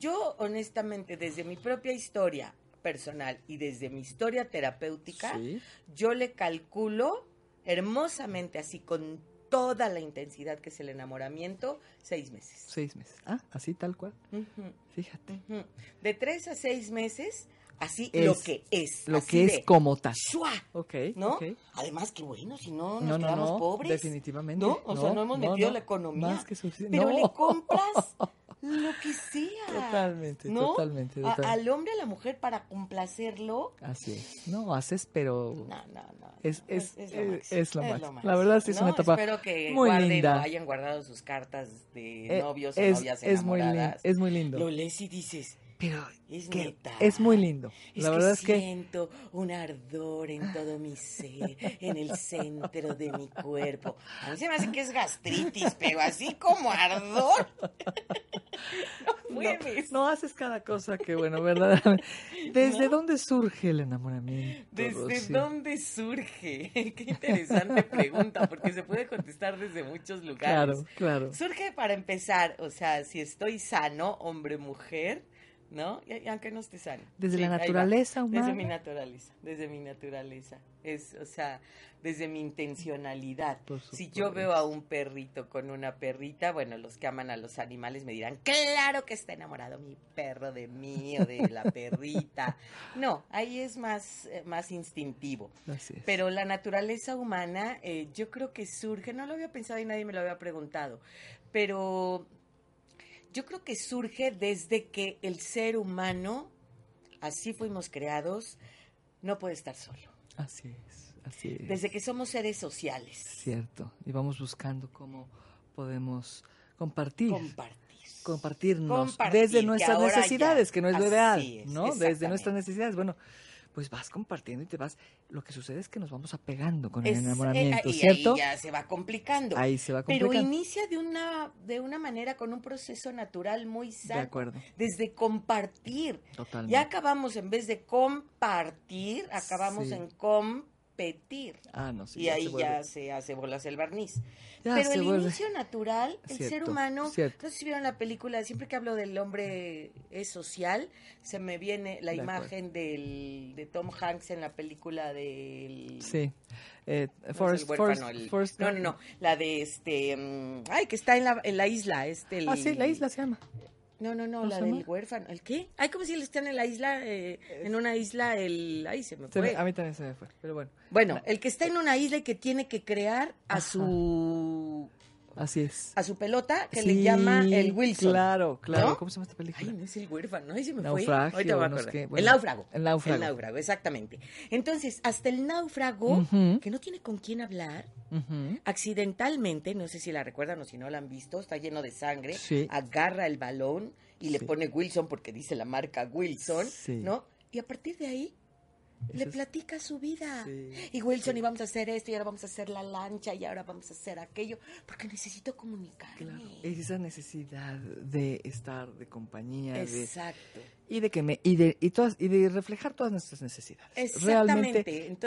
S5: Yo, honestamente, desde mi propia historia personal y desde mi historia terapéutica,
S1: Sí.
S5: yo le calculo hermosamente, así con toda la intensidad que es el enamoramiento, seis meses.
S1: Seis meses. Ah, así tal cual. Fíjate.
S5: De tres a seis meses, así
S1: Es
S5: lo que es.
S1: Lo que es como tal.
S5: ¡shua!
S1: Ok.
S5: ¿No?
S1: ok.
S5: Además, que bueno, si no nos
S1: No,
S5: quedamos
S1: no.
S5: pobres.
S1: Definitivamente.
S5: ¿No? O sea, no hemos metido la economía.
S1: Más que suficiente.
S5: Pero
S1: no.
S5: le compras lo que sea.
S1: Totalmente,
S5: ¿no?
S1: totalmente,
S5: A- al hombre, a la mujer, para complacerlo.
S1: Así es. No, haces, pero
S5: No, no, no.
S1: Es-
S5: no,
S1: es- es-
S5: máximo,
S1: es lo máximo. La verdad, sí es
S5: ¿no?
S1: una etapa
S5: Espero que
S1: muy
S5: guarden
S1: linda.
S5: hayan guardado sus cartas de
S1: eh,
S5: novios o
S1: es,
S5: novias
S1: es muy lindo.
S5: enamoradas.
S1: Es muy lindo.
S5: Lo lees y dices,
S1: Pero
S5: es
S1: que
S5: neta.
S1: es muy lindo.
S5: Es
S1: la
S5: que
S1: verdad es que
S5: siento un ardor en todo mi ser, en el centro de mi cuerpo. A mí se me hace que es gastritis, pero así como ardor. no
S1: no haces cada cosa que, bueno, verdaderamente. ¿Desde
S5: ¿No?
S1: dónde surge el enamoramiento?
S5: ¿Desde
S1: Rosy?
S5: dónde surge? Qué interesante pregunta, porque se puede contestar desde muchos lugares.
S1: Claro, claro.
S5: Surge para empezar, o sea, si estoy sano, hombre, mujer, ¿no? Y, aunque no esté sano.
S1: Desde
S5: Sí,
S1: la naturaleza humana.
S5: Desde mi naturaleza, desde mi naturaleza. Es, o sea, desde mi intencionalidad. Si yo veo a un perrito con una perrita, bueno, los que aman a los animales me dirán, claro que está enamorado mi perro de mí o de la perrita. No, ahí es más, eh, más instintivo.
S1: Así es.
S5: Pero la naturaleza humana, eh, yo creo que surge, no lo había pensado y nadie me lo había preguntado, pero yo creo que surge desde que el ser humano, así fuimos creados, no puede estar solo.
S1: Así es, así es.
S5: Desde que somos seres sociales.
S1: Cierto. Y vamos buscando cómo podemos compartir.
S5: Compartir.
S1: compartirnos
S5: Compartir,
S1: desde nuestras necesidades,
S5: ya-
S1: que no es lo ideal,
S5: es,
S1: ¿no? Desde nuestras necesidades. Bueno, pues vas compartiendo y te vas. Lo que sucede es que nos vamos apegando con el
S5: Es-
S1: enamoramiento,
S5: eh, y
S1: ¿cierto?
S5: Ahí ya se va complicando.
S1: Ahí se va
S5: Pero
S1: complicando.
S5: inicia de una, de una manera con un proceso natural muy
S1: De
S5: sano.
S1: acuerdo,
S5: Desde compartir.
S1: totalmente.
S5: Ya acabamos, en vez de compartir, acabamos
S1: Sí.
S5: en competir.
S1: Ah, no, sí,
S5: y ahí
S1: se
S5: ya se hace bolas el barniz.
S1: Ya
S5: Pero el
S1: vuelve-
S5: inicio natural, el ser humano,
S1: cierto.
S5: no sé si vieron la película, siempre que hablo del hombre es social, se me viene la
S1: De acuerdo.
S5: imagen del, de Tom Hanks en la película del...
S1: Sí. Eh,
S5: no
S1: Forrest,
S5: huérfano,
S1: Forrest-
S5: el-
S1: Forrest
S5: no, no, no, la de este, mm, ay, que está en la, en la isla, este, el-
S1: Ah, sí, la isla se llama.
S5: No, no, no,
S1: ¿Cómo
S5: la del
S1: llama?
S5: huérfano. ¿El qué? Ay, como si él está en la isla, eh, en una isla, el... Ay, se me
S1: Se me-
S5: fue.
S1: a mí también se me fue, pero bueno,
S5: Bueno, el que está en una isla y que tiene que crear a
S1: Ajá.
S5: su
S1: así es.
S5: a su pelota que
S1: Sí,
S5: le llama el Wilson.
S1: Claro, claro.
S5: ¿No?
S1: ¿Cómo se llama esta película?
S5: Ay, no es el huérfano, ay, se me
S1: Naufragio,
S5: fue. Ahorita voy a
S1: no
S5: el náufrago.
S1: el náufrago.
S5: El náufrago, exactamente. Entonces, hasta el náufrago, que no tiene con quién hablar, accidentalmente, no sé si la recuerdan o si no la han visto, está lleno de sangre,
S1: Sí.
S5: agarra el balón y le pone Wilson porque dice la marca Wilson. ¿no? Y a partir de ahí le
S1: es-
S5: platica su vida.
S1: Sí,
S5: y Wilson, y vamos a hacer esto, y ahora vamos a hacer la lancha, y ahora vamos a hacer aquello, porque necesito comunicarme.
S1: Claro, es esa necesidad de estar, de compañía, de,
S5: Exacto.
S1: y de que me y de y todas y de reflejar todas nuestras necesidades.
S5: Exactamente,
S1: Realmente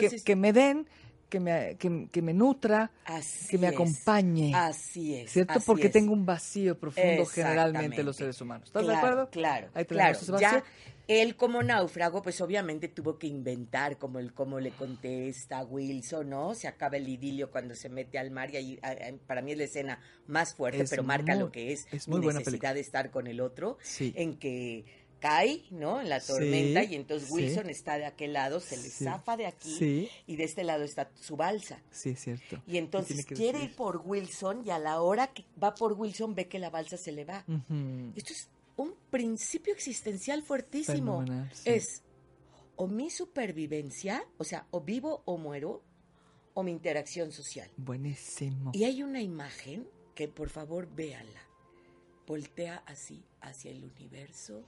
S1: que- que, me den, que me que, que me nutra,
S5: Así
S1: que me
S5: es.
S1: acompañe.
S5: Así es.
S1: ¿Cierto?
S5: así
S1: Porque
S5: es.
S1: tengo un vacío profundo generalmente los seres humanos. ¿Estás de
S5: Claro,
S1: acuerdo?
S5: Claro,
S1: Ahí
S5: claro. Ya él como náufrago, pues obviamente tuvo que inventar como el cómo le contesta a Wilson, ¿no? Se acaba el idilio cuando se mete al mar y ahí, para mí es la escena más fuerte,
S1: Es
S5: pero marca
S1: muy-
S5: lo que es,
S1: es
S5: mi
S1: muy
S5: necesidad de estar con el otro,
S1: Sí.
S5: en que cae, ¿no? En la tormenta
S1: Sí,
S5: y entonces
S1: sí.
S5: Wilson está de aquel lado, se le
S1: Sí.
S5: zafa de aquí y de este lado está su balsa.
S1: sí, es cierto.
S5: Y entonces quiere ir por Wilson y a la hora que va por Wilson ve que la balsa se le va. Esto es un principio existencial fuertísimo.
S1: Fenomenal.
S5: Es o mi supervivencia, o sea, o vivo o muero, o mi interacción social.
S1: Buenísimo.
S5: Y hay una imagen que por favor véanla. Voltea así hacia el universo.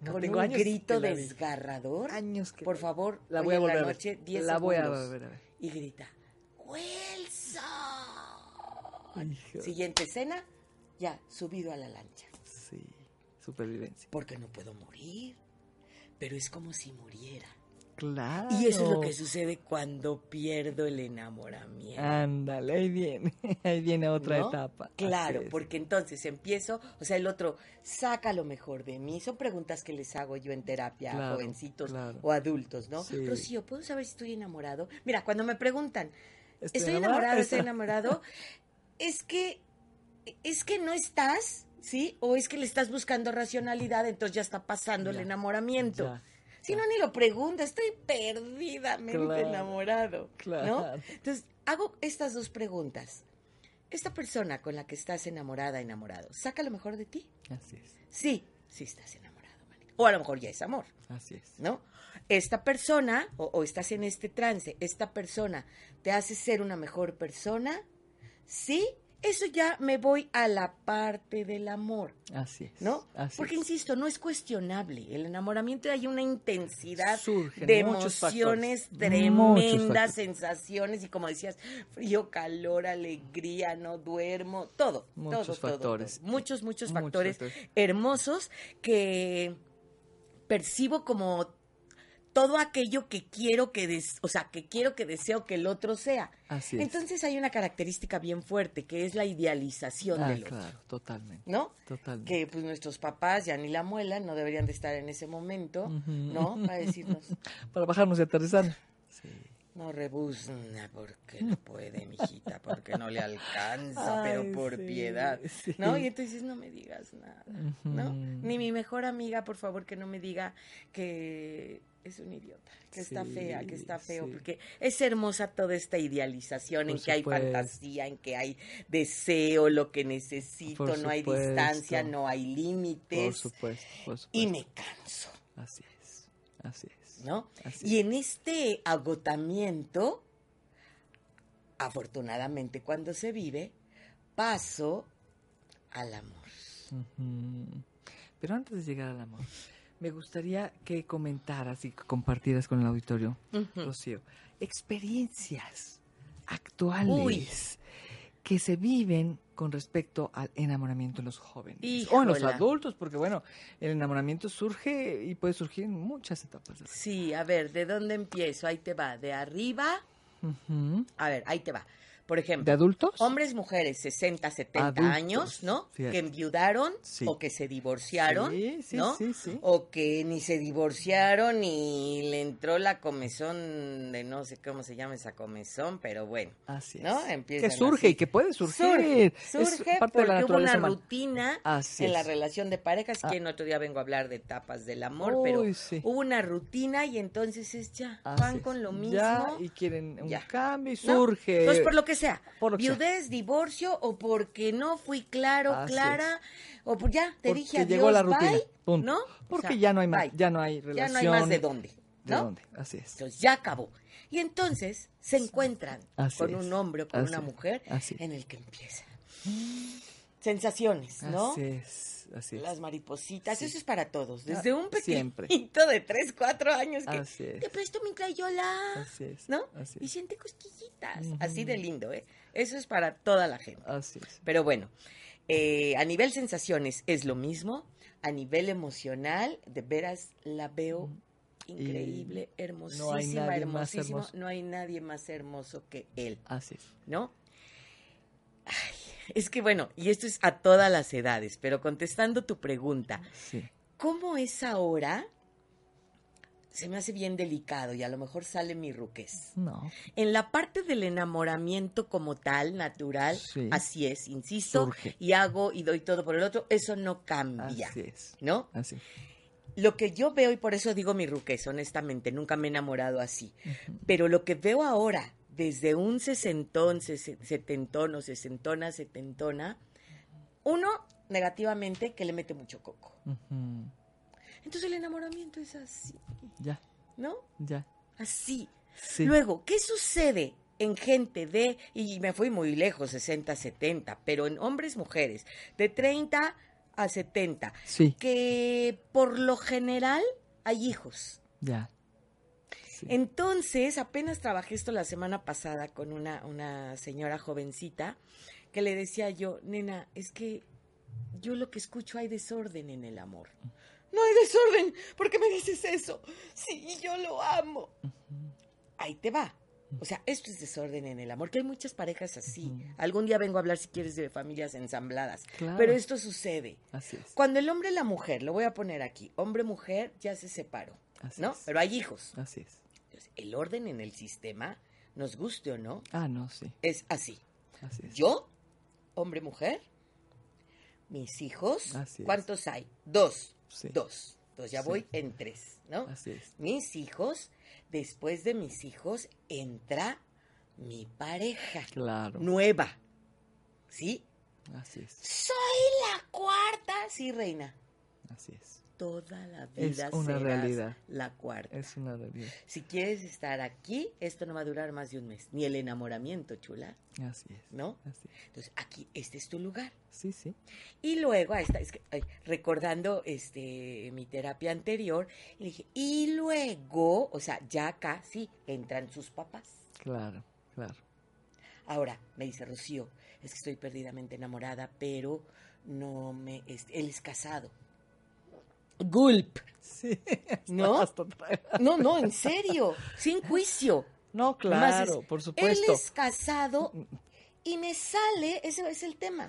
S1: No,
S5: con
S1: tengo
S5: un
S1: años
S5: grito desgarrador.
S1: Años que
S5: Por favor,
S1: la voy a volver
S5: la noche, 10
S1: La voy a volver a ver.
S5: Y grita, Wilson.
S1: Hijo.
S5: Siguiente escena, ya, subido a la lancha.
S1: Sí, supervivencia.
S5: Porque no puedo morir. Pero es como si muriera.
S1: Claro.
S5: Y eso es lo que sucede cuando pierdo el enamoramiento.
S1: Ándale, ahí viene, ahí viene otra
S5: ¿no?
S1: etapa.
S5: Claro, porque entonces empiezo, o sea, el otro saca lo mejor de mí. Son preguntas que les hago yo en terapia a jovencitos
S1: claro.
S5: o adultos, ¿no?
S1: Sí.
S5: Rocío, ¿puedo saber si estoy enamorado? Mira, cuando me preguntan,
S1: Estoy
S5: ¿estoy
S1: enamorada,
S5: enamorado, estoy enamorado? es que, es que no estás, ¿sí? O es que le estás buscando racionalidad, entonces ya está pasando el enamoramiento.
S1: ya,
S5: Si no, ni lo pregunta, estoy perdidamente
S1: Claro,
S5: enamorado. ¿no?
S1: claro.
S5: Entonces, hago estas dos preguntas. ¿Esta persona con la que estás enamorada, enamorado, saca lo mejor de ti?
S1: Así es,
S5: Sí, sí estás enamorado, Mónica. O a lo mejor ya es amor,
S1: así es.
S5: ¿no? Esta persona, o, o estás en este trance, esta persona te hace ser una mejor persona, ¿sí? Eso ya me voy a la parte del amor.
S1: Así es.
S5: ¿no?
S1: Así
S5: Porque,
S1: es.
S5: insisto, no es cuestionable. El enamoramiento hay una intensidad
S1: Surgen
S5: de emociones
S1: factores,
S5: tremendas, sensaciones y como decías, frío, calor, alegría, no duermo, todo.
S1: Muchos
S5: todo,
S1: factores.
S5: todo. Muchos, muchos
S1: Muchos
S5: factores
S1: factores.
S5: hermosos que percibo como todo aquello que quiero que, des- o sea, que quiero que deseo que el otro sea.
S1: Así es.
S5: Entonces hay una característica bien fuerte que es la idealización
S1: ah,
S5: del otro,
S1: claro, totalmente.
S5: ¿no?
S1: Totalmente.
S5: que pues nuestros papás ya ni la muelan, no deberían de estar en ese momento. ¿no? Para decirnos,
S1: Para bajarnos y aterrizar. Sí.
S5: no rebuzna porque no puede, mijita, porque no le alcanza,
S1: Ay,
S5: pero por
S1: sí,
S5: piedad,
S1: sí.
S5: ¿no? Y entonces no me digas nada, ¿no? Ni mi mejor amiga, por favor, que no me diga que es un idiota, que está fea, que está feo,
S1: sí.
S5: porque es hermosa toda esta idealización en
S1: Por
S5: que hay fantasía, en que hay deseo, lo que necesito,
S1: Por
S5: no hay distancia, no hay
S1: Por
S5: límites.
S1: supuesto, por supuesto.
S5: y me canso,
S1: Así es. Así es.
S5: ¿no?
S1: Así
S5: Y en este agotamiento, afortunadamente cuando se vive, paso al amor.
S1: Pero antes de llegar al amor, me gustaría que comentaras y que compartieras con el auditorio, Rocío, experiencias actuales que se viven con respecto al enamoramiento en los jóvenes o en los adultos, porque bueno, el enamoramiento surge y puede surgir en muchas etapas. de.
S5: Sí, a ver, ¿de dónde empiezo? Ahí te va, de arriba, a ver, ahí te va. Por ejemplo,
S1: ¿De adultos?
S5: hombres, mujeres, 60, 70
S1: Adultos,
S5: años, ¿no?
S1: fíjate.
S5: Que enviudaron
S1: Sí.
S5: o que se divorciaron,
S1: Sí, sí,
S5: ¿no?
S1: sí, sí.
S5: O que ni se divorciaron y le entró la comezón de no sé cómo se llama esa comezón, pero bueno.
S1: Así es.
S5: ¿no? Empiezan
S1: que surge
S5: así.
S1: y que puede surgir.
S5: Surge,
S1: Es
S5: surge
S1: parte de la
S5: porque hubo una rutina
S1: Así
S5: en la
S1: es.
S5: relación de pareja, así
S1: Ah.
S5: que en otro día vengo a hablar de etapas del amor,
S1: Uy,
S5: pero hubo una rutina y entonces es ya,
S1: Así
S5: van
S1: es.
S5: con lo mismo.
S1: Ya, y quieren un
S5: Ya.
S1: cambio y
S5: ¿no?
S1: surge.
S5: Entonces, por lo que sea,
S1: por
S5: viudez, divorcio, o porque no fui claro, clara, o por ya te
S1: Porque
S5: dije adiós,
S1: llegó la rutina.
S5: bye,
S1: punto.
S5: ¿no?
S1: Porque
S5: O sea,
S1: ya no hay más,
S5: bye.
S1: ya no hay
S5: Ya
S1: relación.
S5: no hay más de dónde,
S1: ¿De
S5: ¿no?
S1: dónde? Así es.
S5: Entonces ya acabó. Y entonces se encuentran
S1: Así
S5: con
S1: es.
S5: un hombre o con
S1: Así
S5: una mujer en el que empieza. Sensaciones, ¿no?
S1: Así es, así es.
S5: Las maripositas,
S1: Sí.
S5: eso es para todos. Desde un
S1: siempre.
S5: pequeñito de 3, 4 años que
S1: Así es.
S5: te presto mi crayola,
S1: Así es.
S5: ¿no?
S1: Así
S5: Y
S1: es.
S5: siente cosquillitas. Así de lindo, ¿eh? Eso es para toda la gente.
S1: Así es.
S5: Pero bueno, eh, a nivel sensaciones es lo mismo. A nivel emocional, de veras la veo increíble, hermosísima,
S1: nadie más
S5: hermosísima.
S1: hermoso.
S5: No hay nadie más hermoso que él,
S1: Así es.
S5: ¿no? Ay, es que bueno, y esto es a todas las edades, pero contestando tu pregunta,
S1: Sí.
S5: ¿cómo es ahora? Se me hace bien delicado y a lo mejor sale mi ruquez.
S1: No.
S5: En la parte del enamoramiento como tal, natural,
S1: Sí.
S5: así es, insisto,
S1: Surge.
S5: y hago y doy todo por el otro, eso no cambia,
S1: Así es.
S5: ¿no?
S1: Así.
S5: Lo que yo veo, y por eso digo mi ruquez, honestamente, nunca me he enamorado así, pero lo que veo ahora, desde un sesentón, ses- setentón o sesentona, setentona, uno, negativamente, que le mete mucho coco. Entonces el enamoramiento es así,
S1: Ya,
S5: ¿no?
S1: ya.
S5: Así.
S1: Sí.
S5: Luego, ¿qué sucede en gente de, y me fui muy lejos, 60, 70, pero en hombres, mujeres, de 30 a 70,
S1: Sí,
S5: que por lo general hay hijos.
S1: ya. Sí.
S5: Entonces, apenas trabajé esto la semana pasada con una, una señora jovencita que le decía yo, nena, es que yo lo que escucho hay desorden en el amor. No hay desorden, ¿por qué me dices eso? Sí, yo lo amo. Ahí te va. O sea, esto es desorden en el amor, que hay muchas parejas así. Algún día vengo a hablar, si quieres, de familias ensambladas.
S1: Claro.
S5: Pero esto sucede.
S1: Así es.
S5: Cuando el hombre y la mujer, lo voy a poner aquí, hombre-mujer ya se separó,
S1: Así
S5: ¿no?
S1: es.
S5: Pero hay hijos.
S1: Así es.
S5: Entonces, el orden en el sistema, nos guste o no,
S1: Ah, no, sí.
S5: es así.
S1: Así es.
S5: Yo, hombre-mujer, mis hijos,
S1: Así es.
S5: ¿cuántos hay? Dos.
S1: Sí.
S5: Dos. Entonces ya
S1: Sí.
S5: voy en tres, ¿no?
S1: Así es.
S5: Mis hijos, después de mis hijos, entra mi pareja
S1: Claro.
S5: nueva. ¿Sí?
S1: Así es.
S5: Soy la cuarta. Sí, reina.
S1: Así es.
S5: Toda la
S1: Es
S5: vida
S1: una
S5: serás
S1: realidad.
S5: la cuarta.
S1: Es una realidad.
S5: Si quieres estar aquí, esto no va a durar más de un mes. Ni el enamoramiento, chula,
S1: Así es.
S5: ¿no?
S1: Así es.
S5: Entonces, aquí, este es tu lugar.
S1: Sí, sí.
S5: Y luego, a esta, es que, ay, recordando este mi terapia anterior, le dije, y luego, o sea, ya acá sí entran sus papás.
S1: Claro, claro.
S5: Ahora, me dice Rocío, es que estoy perdidamente enamorada, pero no me, este, él es casado. Gulp.
S1: Sí.
S5: ¿No? No, no, en serio, sin juicio.
S1: No, claro,
S5: es,
S1: por
S5: Él
S1: supuesto.
S5: es casado y me sale, ese es el tema.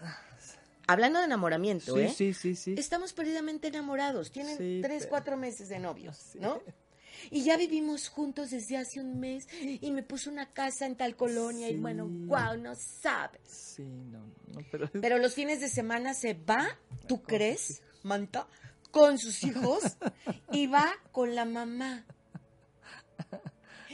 S5: Hablando de enamoramiento,
S1: Sí,
S5: ¿eh?
S1: sí, sí, sí.
S5: Estamos perdidamente enamorados. Tienen
S1: Sí,
S5: tres,
S1: pero-
S5: cuatro meses de novios,
S1: Sí.
S5: ¿no? Y ya vivimos juntos desde hace un mes y me puso una casa en tal colonia y bueno, wow, no sabes.
S1: Sí, no, no, pero...
S5: Pero los fines de semana se va, ¿tú crees, Manta? Con sus hijos y va con la mamá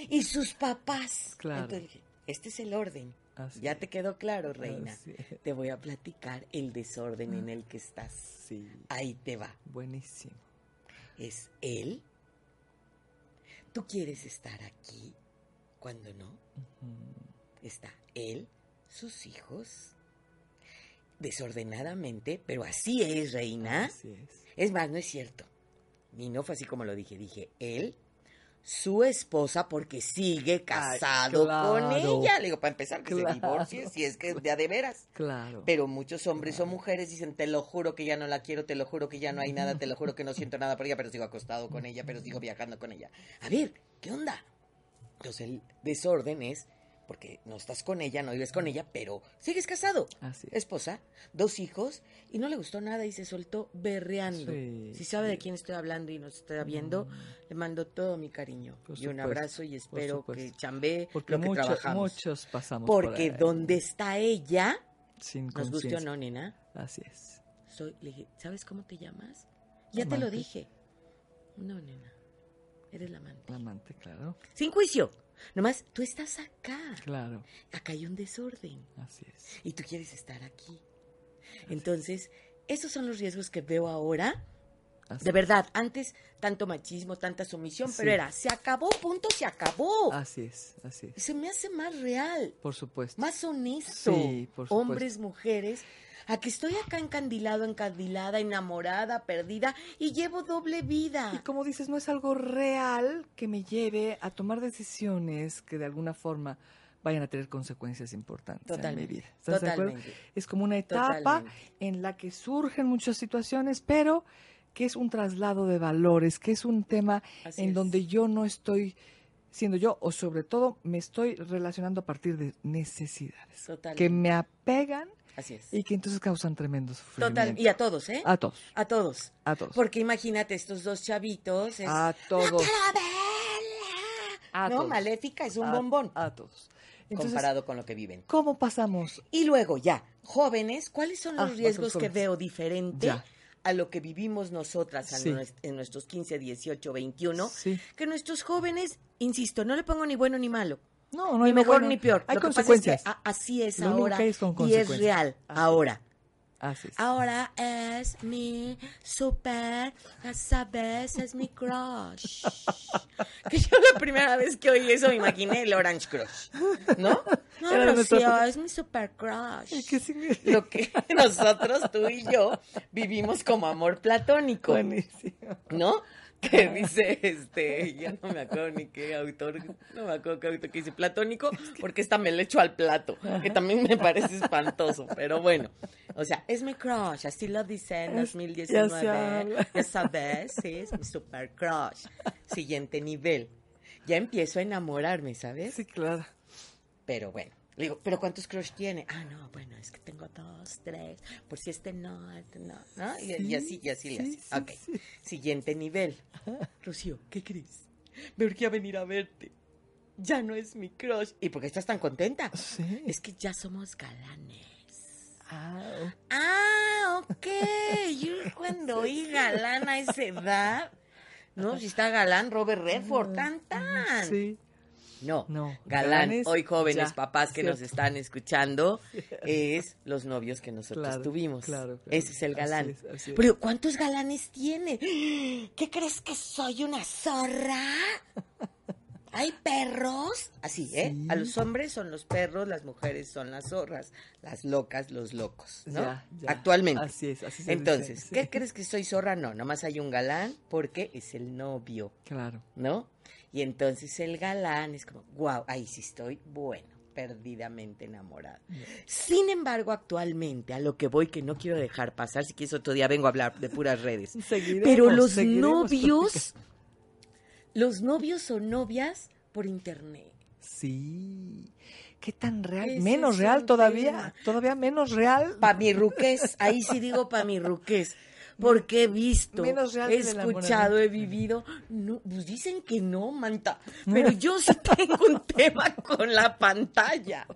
S5: y sus papás.
S1: Claro.
S5: Entonces dije, este es el orden.
S1: Así
S5: ya
S1: es.
S5: te quedó claro, reina. Te voy a platicar el desorden en el que estás.
S1: Sí,
S5: Ahí te va.
S1: buenísimo.
S5: ¿Es él? ¿Tú quieres estar aquí cuando no? Está él, sus hijos, desordenadamente, pero así es, reina.
S1: Así es.
S5: Es más, no es cierto. Y no fue así como lo dije. Dije, él, su esposa, porque sigue casado
S1: claro.
S5: con ella. Le digo, para empezar, que
S1: Claro.
S5: se divorcie, si es que es de a de veras.
S1: Claro.
S5: Pero muchos hombres o mujeres dicen, te lo juro que ya no la quiero, te lo juro que ya no hay nada, te lo juro que no siento nada por ella, pero sigo acostado con ella, pero sigo viajando con ella. A ver, ¿qué onda? Entonces el desorden es, porque no estás con ella, no vives con ella, pero sigues casado.
S1: Así es.
S5: Esposa, dos hijos, y no le gustó nada y se soltó berreando.
S1: Sí,
S5: si sabe
S1: sí.
S5: de quién estoy hablando y nos está viendo, le mando todo mi cariño
S1: Por
S5: y un abrazo y espero que chambee
S1: Porque
S5: lo que
S1: mucho-
S5: trabajamos.
S1: muchos pasamos por
S5: Porque donde está ella,
S1: Sin
S5: nos guste o no, nena,
S1: Así es.
S5: soy, le dije, ¿sabes cómo te llamas? Ya te lo dije. No, nena, eres la amante.
S1: La amante, claro.
S5: Sin juicio. Nomás, tú estás acá.
S1: Claro.
S5: Acá hay un desorden.
S1: Así es.
S5: Y tú quieres estar aquí. Entonces, esos son los riesgos que veo ahora
S1: Así
S5: De verdad, antes tanto machismo, tanta sumisión,
S1: Sí.
S5: pero era, se acabó, punto, se acabó.
S1: Así es, así es.
S5: Se me hace más real,
S1: Por supuesto.
S5: más honesto.
S1: Sí, por supuesto.
S5: Hombres, mujeres, a que estoy acá encandilado, encandilada, enamorada, perdida y llevo doble
S1: Y
S5: vida.
S1: como dices, no es algo real que me lleve a tomar decisiones que de alguna forma vayan a tener consecuencias importantes en
S5: Totalmente,
S1: mi vida. ¿Estás de acuerdo?
S5: totalmente.
S1: Es como una etapa
S5: Totalmente.
S1: en la que surgen muchas situaciones, pero que es un traslado de valores, que es un tema
S5: Así
S1: en
S5: es.
S1: donde yo no estoy siendo yo, o sobre todo me estoy relacionando a partir de necesidades
S5: Totalmente.
S1: que me apegan
S5: Así es.
S1: y que entonces causan tremendo sufrimiento.
S5: Total, y a todos, ¿eh?
S1: A todos,
S5: A todos.
S1: a todos.
S5: Porque imagínate, estos dos chavitos. Es,
S1: A todos. A
S5: no,
S1: todos.
S5: Maléfica es un
S1: A-
S5: bombón.
S1: A todos. Entonces,
S5: comparado con lo que viven.
S1: ¿cómo pasamos?
S5: Y luego ya, jóvenes, ¿cuáles son
S1: Ah,
S5: los riesgos
S1: otros
S5: que veo diferente
S1: Ya.
S5: A lo que vivimos nosotras
S1: Sí.
S5: en nuestros 15, 18, 21?
S1: Sí.
S5: Que nuestros jóvenes, insisto, no le pongo ni bueno ni malo,
S1: No, no
S5: ni
S1: hay
S5: mejor
S1: bueno.
S5: ni peor.
S1: Hay
S5: Lo que pasa es
S1: consecuencias.
S5: que así es
S1: Lo
S5: ahora y es real ahora.
S1: Así es.
S5: Ahora es mi super, ya sabes, es mi crush. que yo la primera vez que oí eso me imaginé el Orange Crush, ¿no? No,
S1: nuestra
S5: Rocío,
S1: época.
S5: es mi super crush.
S1: ¿Y qué significa?
S5: Lo que nosotros, tú y yo, vivimos como amor platónico,
S1: Buenísimo.
S5: ¿no? Que dice, este, ya no me acuerdo ni qué autor, no me acuerdo qué autor que dice platónico, porque esta me le echo al plato, que también me parece espantoso, pero bueno, o sea, es mi crush, así lo dice en
S1: Es-
S5: 2019,
S1: ya se habla.
S5: ya sabes, sí, es mi super crush. Siguiente nivel, ya empiezo a enamorarme, ¿sabes?
S1: Sí, claro.
S5: Pero bueno, le digo, ¿pero cuántos crush tiene? Ah, no, bueno, es que tengo dos, tres, por si este no, este no, ¿no? Y, y así, y así le
S1: sí,
S5: hace.
S1: sí,
S5: ok,
S1: sí.
S5: siguiente nivel. Rocío, ¿qué crees? Me urgía venir a verte. Ya no es mi crush. ¿Y por qué estás tan contenta?
S1: Sí.
S5: Es que ya somos galanes.
S1: Ah,
S5: Ah, ok. Yo cuando oí galán a esa edad, ¿no? Si está galán, Robert Redford, tan, tan.
S1: sí.
S5: No,
S1: No,
S5: galán,
S1: galanes,
S5: hoy jóvenes
S1: ya,
S5: papás que nos están escuchando, es los novios que nosotros
S1: Claro,
S5: tuvimos.
S1: claro, claro.
S5: Ese es el
S1: Así
S5: galán.
S1: es, así es.
S5: Pero ¿cuántos galanes tiene? ¿Qué crees que soy una zorra? ¿Hay perros? Así, ¿eh?
S1: Sí.
S5: A los hombres son los perros, las mujeres son las zorras, las locas, los locos, ¿no?
S1: Ya, ya.
S5: Actualmente.
S1: Así es, así se
S5: Entonces,
S1: dice, sí.
S5: ¿qué crees que soy zorra? No, nomás hay un galán porque es el novio.
S1: Claro.
S5: ¿no? Y entonces el galán es como, wow, ahí sí estoy, bueno, perdidamente enamorada. Sin embargo, actualmente, a lo que voy, que no quiero dejar pasar, si quieres otro día vengo a hablar de puras redes,
S1: Seguiremos,
S5: pero los novios, los novios o novias por internet.
S1: Sí. ¿Qué tan real?
S5: Ese
S1: menos real todavía. Todavía menos real.
S5: Pa' mi ruqués, ahí sí digo pa' mi ruqués. Porque he visto,
S1: Menos
S5: he escuchado, he vivido. No, pues dicen que no, manta. Pero yo sí tengo un tema con la pantalla.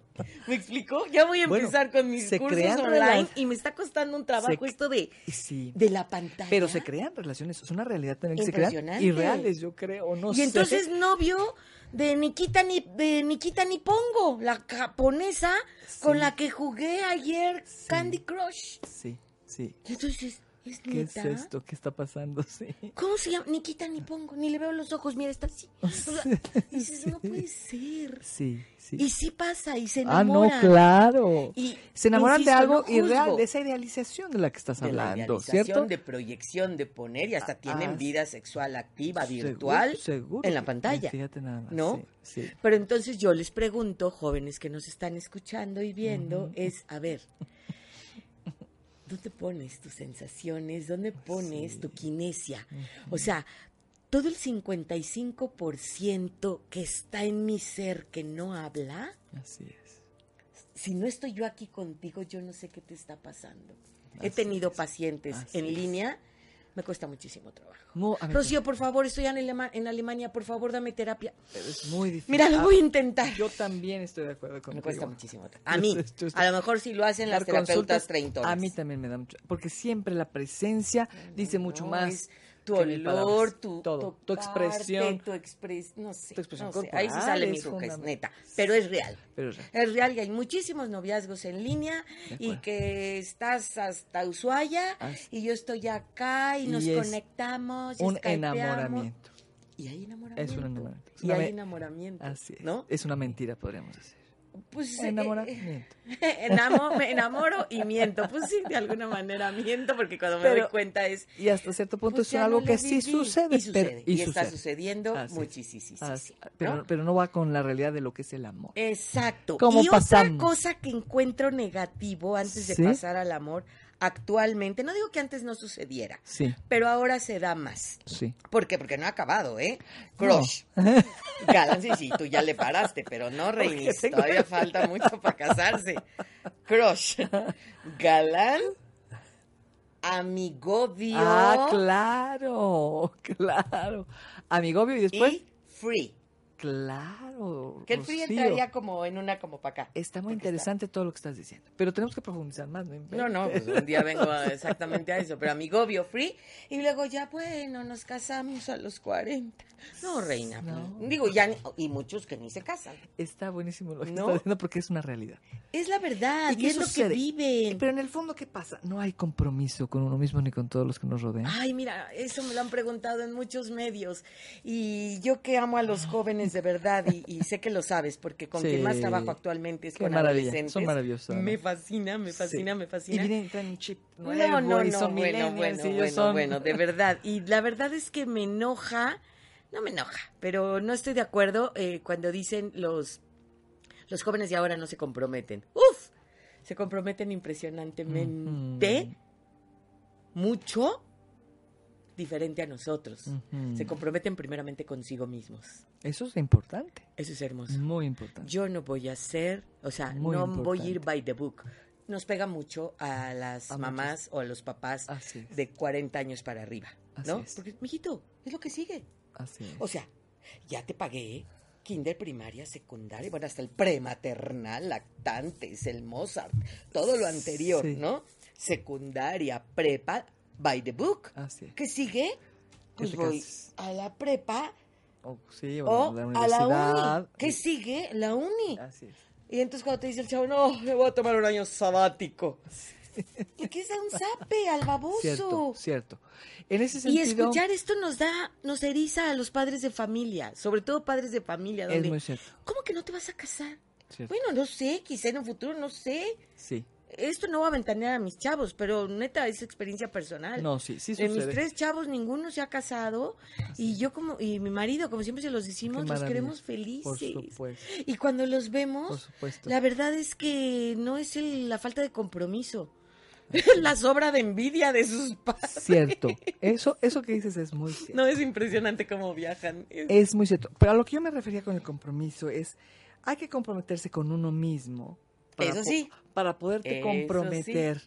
S5: ¿Me explicó? Ya voy a
S1: Bueno,
S5: empezar con mis cursos online y me está costando un trabajo
S1: Se-
S5: esto de,
S1: Sí.
S5: de la pantalla.
S1: Pero se crean relaciones, es una realidad también que se crean irreales, yo creo, no
S5: y
S1: sé.
S5: entonces novio de Nikita ni de Nikita ni Pongo, la japonesa con la que jugué ayer Candy Crush.
S1: Sí, sí.
S5: Y entonces, ¿es
S1: ¿Qué es esto? ¿Qué está pasando? Sí.
S5: ¿Cómo se llama? Ni quita ni pongo, ni le veo los ojos, mira, está así. O sea, dices, no puede ser.
S1: Sí, sí.
S5: Y sí pasa, y se
S1: ah, no,
S5: enamoran.
S1: claro.
S5: Y,
S1: Se enamoran
S5: insisto,
S1: de algo
S5: no
S1: irreal, de esa idealización de la que estás
S5: De
S1: hablando, ¿cierto?
S5: de proyección, de poner, y hasta tienen
S1: Ah,
S5: vida sexual activa, virtual,
S1: seguro
S5: en la pantalla.
S1: Fíjate nada más.
S5: ¿no?
S1: Sí, sí.
S5: Pero entonces yo les pregunto, jóvenes que nos están escuchando y viendo, es, a ver, ¿dónde pones tus sensaciones? ¿Dónde pones tu kinesia? O sea, todo el 55% que está en mi ser que no habla,
S1: Así es.
S5: si no estoy yo aquí contigo, yo no sé qué te está pasando. He tenido
S1: es,
S5: pacientes
S1: así
S5: en
S1: es.
S5: línea, me cuesta muchísimo trabajo.
S1: No,
S5: Rocío, por favor, estoy en, Alema- en Alemania, por favor, dame terapia.
S1: Es muy difícil.
S5: Mira, lo
S1: Ah,
S5: voy a intentar.
S1: Yo también estoy de acuerdo contigo.
S5: Me cuesta muchísimo. tra- A mí, a lo mejor si lo hacen las terapeutas treintonas.
S1: A mí también me da mucho. Porque siempre la presencia dice mucho
S5: No,
S1: más.
S5: es- tu olor, tu,
S1: Todo, tu expresión.
S5: tu expres, no sé,
S1: Tu expresión
S5: no sé. Ahí sí sale mi ruca, es neta, pero es real.
S1: Pero es real.
S5: Es real y hay muchísimos noviazgos en línea y que estás hasta Ushuaia y yo estoy acá y,
S1: Y
S5: nos conectamos. y
S1: Un enamoramiento.
S5: Y hay enamoramiento.
S1: Es un enamoramiento. Es
S5: Y hay enamoramiento.
S1: Así es.
S5: ¿No?
S1: Es una mentira, podríamos decir.
S5: Pues eh,
S1: Enamoramiento.
S5: eh, enamo- me enamoro y miento. Pues sí, de alguna manera miento porque cuando me doy cuenta es.
S1: Y hasta cierto punto
S5: pues
S1: es
S5: ya
S1: algo
S5: no
S1: que sí sucede.
S5: Y sucede.
S1: pero-
S5: y está
S1: sucede.
S5: sucediendo
S1: es.
S5: muchísimo.
S1: Pero, pero no va con la realidad de lo que es el amor.
S5: Exacto.
S1: ¿Cómo
S5: y
S1: pasamos?
S5: otra cosa que encuentro negativo antes de pasar al amor actualmente, no digo que antes no sucediera,
S1: Sí,
S5: pero ahora se da más.
S1: sí.
S5: ¿Por qué? Porque no ha acabado, ¿eh?
S1: No.
S5: Crush. Galán, sí, sí, tú ya le paraste, pero no, Reinis,
S1: tengo-
S5: todavía falta mucho para casarse. Crush. Galán, amigovio
S1: Ah, claro, claro. Amigobio y después.
S5: y free.
S1: Claro.
S5: Que el free
S1: Rocío.
S5: entraría como en una como para acá.
S1: Está muy interesante todo lo que estás diciendo. Pero tenemos que profundizar más. ¿no?
S5: No, no, pues un día vengo a- exactamente a eso, pero amigobio free y luego ya, bueno, nos casamos a los 40. No, reina,
S1: No.
S5: pues, digo, ya, ni- y muchos que ni se casan.
S1: Está buenísimo lo que
S5: ¿No?
S1: estás diciendo porque es una realidad.
S5: Es la verdad,
S1: ¿Y
S5: es lo que viven.
S1: Pero en el fondo, ¿qué pasa? No hay compromiso con uno mismo ni con todos los que nos rodean.
S5: Ay, mira, eso me lo han preguntado en muchos medios. Y yo que amo a los jóvenes de verdad, y, y sé que lo sabes, porque con
S1: Sí.
S5: quien más trabajo actualmente es
S1: Qué
S5: con
S1: maravilla,
S5: adolescentes.
S1: son maravillosos, ¿no?
S5: Me fascina, me fascina,
S1: Sí.
S5: me
S1: Y
S5: fascina.
S1: vienen, traen un chip
S5: No,
S1: nuevo
S5: no,
S1: y
S5: no,
S1: son
S5: bueno, bueno,
S1: y
S5: bueno,
S1: son-
S5: bueno, de verdad. Y la verdad es que me enoja, no me enoja, pero no estoy de acuerdo eh, cuando dicen los, los jóvenes de ahora no se comprometen. ¡Uf! Se comprometen impresionantemente, mucho, diferente a nosotros. Se comprometen primeramente consigo mismos.
S1: Eso es importante.
S5: Eso es hermoso.
S1: Muy importante.
S5: Yo no voy a ser, o sea,
S1: Muy
S5: no voy a ir by the book. Nos pega mucho a las
S1: A
S5: mamás o a los papás de 40 años para arriba,
S1: Así
S5: ¿no?
S1: es.
S5: Porque, mijito, es lo que sigue.
S1: Así es.
S5: O sea, ya te pagué kinder, primaria, secundaria, bueno, hasta el prematernal, lactantes, el Mozart, todo lo anterior,
S1: Sí.
S5: ¿no? Secundaria, prepa, by the book.
S1: Así es.
S5: ¿Qué sigue? Pues
S1: te
S5: voy
S1: casas.
S5: a la prepa
S1: O, sí, o,
S5: o
S1: la
S5: a la uni. ¿Qué sigue? La uni.
S1: Así es.
S5: Y entonces cuando te dice el chavo, no, me voy a tomar un año sabático. ¿Y qué es un zape al baboso?
S1: Cierto, cierto. En ese
S5: Y escuchar esto nos da, nos eriza a los padres de familia, sobre todo padres de familia,
S1: es
S5: donde,
S1: muy cierto.
S5: ¿cómo que no te vas a casar?
S1: cierto.
S5: Bueno, no sé, quizá en un futuro, no sé.
S1: Sí.
S5: Esto no va a ventanear a mis chavos, pero neta es experiencia personal.
S1: No, sí, sí
S5: De mis
S1: sucede.
S5: tres chavos, ninguno se ha casado. Y yo como, y mi marido, como siempre se los decimos, los queremos
S1: Por
S5: felices.
S1: supuesto.
S5: Y cuando los vemos,
S1: Por supuesto.
S5: la verdad es que no es el- la falta de compromiso, la sobra de envidia de sus padres.
S1: Cierto. Eso, eso que dices es muy cierto.
S5: No es impresionante cómo viajan. Es-
S1: Es muy cierto. Pero a lo que yo me refería con el compromiso es, hay que comprometerse con uno mismo.
S5: Eso
S1: po-
S5: sí.
S1: Para poderte
S5: Eso
S1: comprometer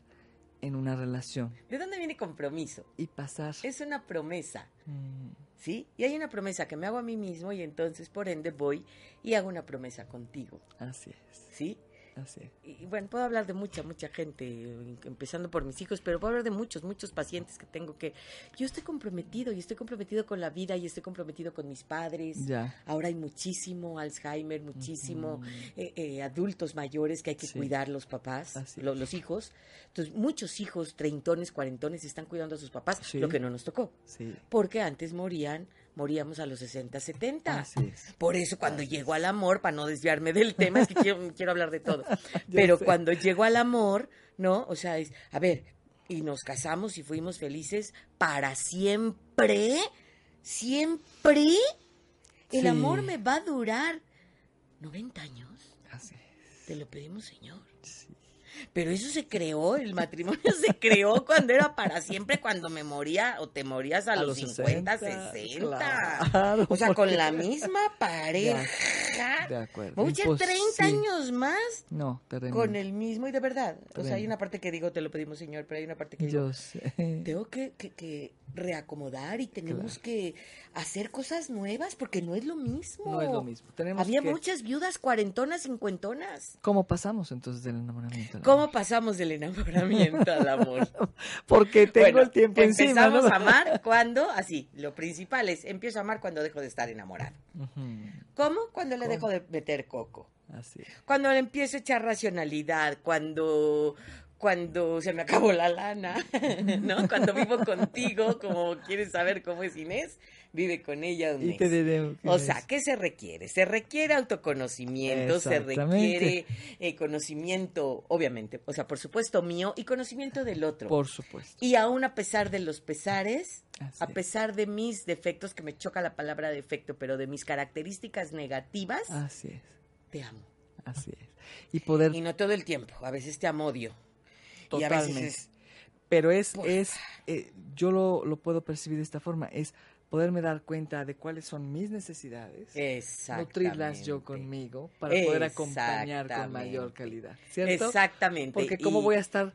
S1: en una relación
S5: ¿De dónde viene compromiso?
S1: y pasar.
S5: Es una promesa,
S1: Mm,
S5: ¿sí? Y hay una promesa que me hago a mí mismo y entonces por ende voy y hago una promesa contigo,
S1: así es.
S5: ¿sí?
S1: Así.
S5: Y bueno, puedo hablar de mucha, mucha gente, eh, empezando por mis hijos, pero puedo hablar de muchos, muchos pacientes que tengo que yo estoy comprometido y estoy comprometido con la vida y estoy comprometido con mis padres.
S1: Ya.
S5: Ahora hay muchísimo Alzheimer, muchísimo eh, eh, adultos mayores que hay que
S1: Sí.
S5: cuidar los papás, lo- los hijos. Entonces, muchos hijos, treintones, cuarentones, están cuidando a sus papás,
S1: Sí.
S5: lo que no nos tocó.
S1: Sí.
S5: Porque antes morían, moríamos a los 60, 70.
S1: Así es.
S5: Por eso cuando llego al amor, para no desviarme del tema, es que quiero, quiero hablar de todo. Pero
S1: sé.
S5: cuando llego al amor, ¿no? O sea, es, a ver, y nos casamos y fuimos felices para siempre, siempre. El
S1: Sí.
S5: amor me va a durar 90 años.
S1: Así es.
S5: Te lo pedimos, Señor.
S1: Sí.
S5: Pero eso se creó, el matrimonio se creó cuando era para siempre, cuando me moría o te morías a,
S1: A
S5: los,
S1: los
S5: 50,
S1: 60,
S5: 60.
S1: claro,
S5: o sea, con la misma pareja.
S1: De acuerdo.
S5: Voy a 30
S1: Imposible.
S5: años más
S1: No, terrible.
S5: con el mismo y de verdad. O sea, hay una parte que digo, te lo pedimos, señor, pero hay una parte que digo,
S1: Yo sé.
S5: tengo que, que- que reacomodar y tenemos que hacer cosas nuevas porque no es lo mismo.
S1: No es lo mismo. Tenemos
S5: Había
S1: que-
S5: muchas viudas cuarentonas, cincuentonas.
S1: ¿Cómo pasamos entonces del enamoramiento? al
S5: ¿Cómo
S1: amor?
S5: pasamos del enamoramiento al amor?
S1: Porque tengo
S5: Bueno,
S1: el tiempo encima.
S5: Empezamos
S1: ¿no?
S5: a amar cuando, así, lo principal es, empiezo a amar cuando dejo de estar enamorado. ¿Cómo? Cuando le
S1: ¿Cómo?
S5: dejo de meter coco.
S1: Así.
S5: Cuando le empiezo a echar racionalidad, cuando cuando se me acabó la lana, ¿no? Cuando vivo contigo, como quieres saber cómo es Inés, vive con ella un
S1: Y
S5: mes.
S1: te diré.
S5: O sea, ¿qué se requiere? Se requiere autoconocimiento, se requiere eh, conocimiento, obviamente, o sea, por supuesto mío y conocimiento del otro.
S1: Por supuesto.
S5: Y aún a pesar de los pesares,
S1: Así
S5: a
S1: es.
S5: pesar de mis defectos, que me choca la palabra defecto, pero de mis características negativas,
S1: Así es.
S5: te amo.
S1: Así es. Y poder.
S5: Y no todo el tiempo, a veces te amo odio. Y a
S1: Totalmente.
S5: veces es,
S1: Pero es,
S5: Por
S1: es eh, yo lo, lo puedo percibir de esta forma, es poderme dar cuenta de cuáles son mis necesidades, nutrirlas yo conmigo para poder acompañar con mayor calidad, ¿cierto?
S5: Exactamente.
S1: Porque cómo
S5: y-
S1: voy a estar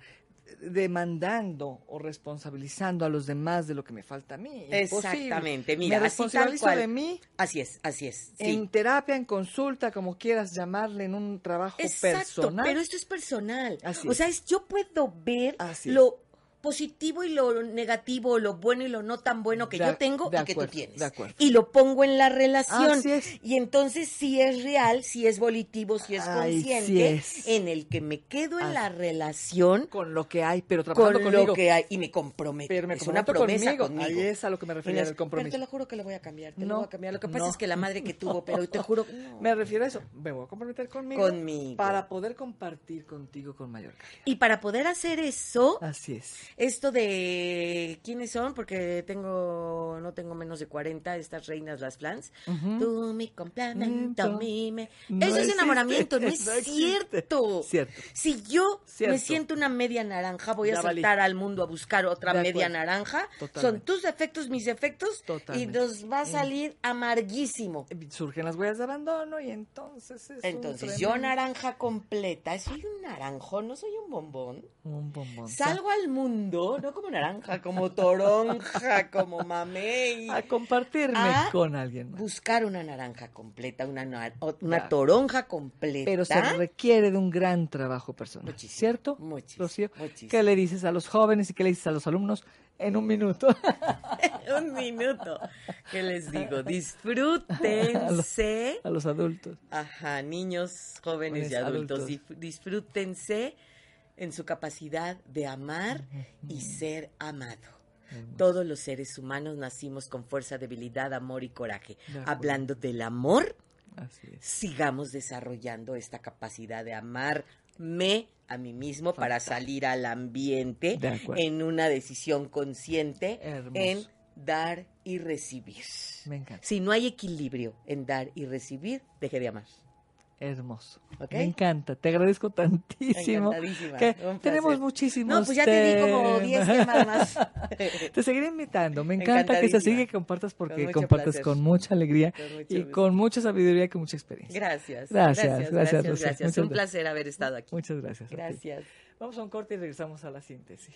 S1: demandando o responsabilizando a los demás de lo que me falta a mí. Imposible.
S5: Exactamente, mira,
S1: me responsabilizo de mí
S5: Así es, así es. sí.
S1: en terapia, en consulta, como quieras llamarle, en un trabajo
S5: Exacto,
S1: personal.
S5: pero esto es personal.
S1: Así
S5: o
S1: es.
S5: sea, es, yo puedo ver
S1: Así
S5: lo positivo y lo negativo, lo bueno y lo no tan bueno que
S1: De-
S5: yo tengo y que tú tienes.
S1: de acuerdo.
S5: Y lo pongo en la relación.
S1: Así es.
S5: Y entonces si es real, si es volitivo, si es
S1: Ay, sí
S5: consciente,
S1: es.
S5: en el que me quedo en la relación
S1: con lo que hay, pero
S5: con
S1: trabajando
S5: lo
S1: conmigo.
S5: que hay y me comprometo.
S1: Pero me
S5: es una promesa
S1: conmigo.
S5: conmigo.
S1: Ahí es a lo que me refería del compromiso.
S5: Pero te lo juro que lo voy a cambiar, te lo
S1: No,
S5: voy a cambiar. Lo que pasa
S1: no.
S5: es que la madre que tuvo, pero te juro.
S1: Me refiero a eso. Me voy a comprometer conmigo.
S5: Conmigo.
S1: Para poder compartir contigo con mayor calidad.
S5: Y para poder hacer eso,
S1: Así es.
S5: Esto de quiénes son, porque tengo, no tengo menos de 40, estas reinas las flans.
S1: Ujú.
S5: Tú mi complemento, mi me.
S1: No
S5: Eso es enamoramiento, no es
S1: no
S5: cierto.
S1: Cierto.
S5: Si yo
S1: Cierto.
S5: me siento una media naranja, voy a
S1: Ya
S5: saltar al mundo a buscar otra media naranja. Son
S1: Totalmente.
S5: tus defectos, mis defectos,
S1: Totalmente.
S5: y nos va a salir amarguísimo.
S1: Surgen las huellas de abandono y entonces es un
S5: Entonces, yo naranja completa, soy un naranjo, no soy un bombón.
S1: Un bombón.
S5: Salgo al mundo, no como naranja, como toronja, como mamey.
S1: A compartirme
S5: a
S1: con alguien más.
S5: Buscar una naranja completa, una, una toronja completa.
S1: Pero se requiere de un gran trabajo personal.
S5: Muchísimo,
S1: ¿Cierto?
S5: muchísimo,
S1: Rocío?
S5: muchísimo.
S1: ¿Qué le dices a los jóvenes y qué le dices a los alumnos en un minuto?
S5: Un minuto. ¿Qué les digo? Disfrútense.
S1: a los adultos.
S5: Ajá, niños, jóvenes y adultos, disfrútense en su capacidad de amar y ser amado. Todos los seres humanos nacimos con fuerza, debilidad, amor y coraje.
S1: De.
S5: Hablando del amor,
S1: Así es.
S5: sigamos desarrollando esta capacidad de amarme a mí mismo para salir al ambiente en una decisión consciente
S1: Hermoso.
S5: en dar y recibir.
S1: Me encanta.
S5: Si no hay equilibrio en dar y recibir, deje de amar.
S1: Hermoso. Me encanta. Te agradezco tantísimo. Que tenemos muchísimos
S5: No, pues ya te di como 10 temas más.
S1: Te seguiré invitando. Me encanta que se siga y compartas
S5: Con
S1: porque
S5: mucho
S1: compartes
S5: placer.
S1: con mucha alegría
S5: Con mucho
S1: y con mucha sabiduría y con mucha experiencia.
S5: Gracias.
S1: Gracias,
S5: Gracias,
S1: gracias,
S5: gracias.
S1: Muchas
S5: Un placer haber estado aquí.
S1: Muchas gracias. a.
S5: Gracias.
S1: Vamos a un corte y regresamos a la síntesis.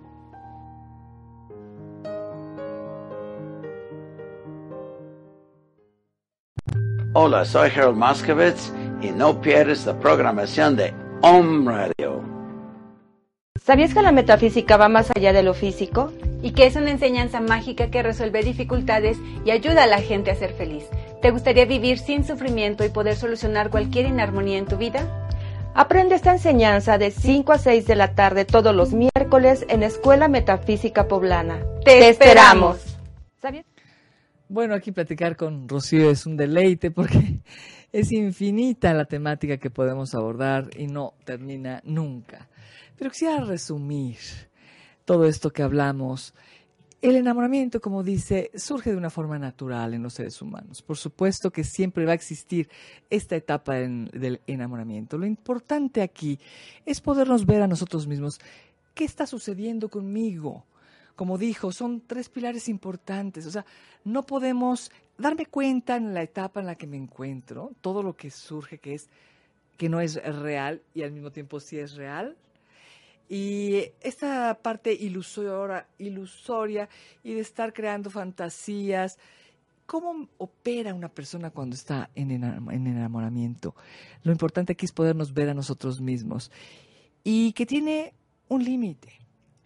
S6: Hola, soy Harold Moskowitz y no pierdes la programación de Om Radio.
S7: ¿Sabías que la metafísica va más allá de lo físico?
S8: Y que es una enseñanza mágica que resuelve dificultades y ayuda a la gente a ser feliz. ¿Te gustaría vivir sin sufrimiento y poder solucionar cualquier inarmonía en tu vida?
S7: Aprende esta enseñanza de 5 a 6 de la tarde todos los miércoles en Escuela Metafísica Poblana.
S8: ¡Te, esperamos!
S1: Bueno, aquí platicar con Rocío es un deleite porque es infinita la temática que podemos abordar y no termina nunca. Pero quisiera resumir todo esto que hablamos. El enamoramiento, como dice, surge de una forma natural en los seres humanos. Por supuesto que siempre va a existir esta etapa del enamoramiento. Lo importante aquí es podernos ver a nosotros mismos. ¿Qué está sucediendo conmigo? Como dijo, son tres pilares importantes. O sea, no podemos darme cuenta en la etapa en la que me encuentro, todo lo que surge que es que no es real y al mismo tiempo sí es real, y esta parte ilusoria, ilusoria y de estar creando fantasías, ¿cómo opera una persona cuando está en enamoramiento? Lo importante aquí es podernos ver a nosotros mismos y que tiene un límite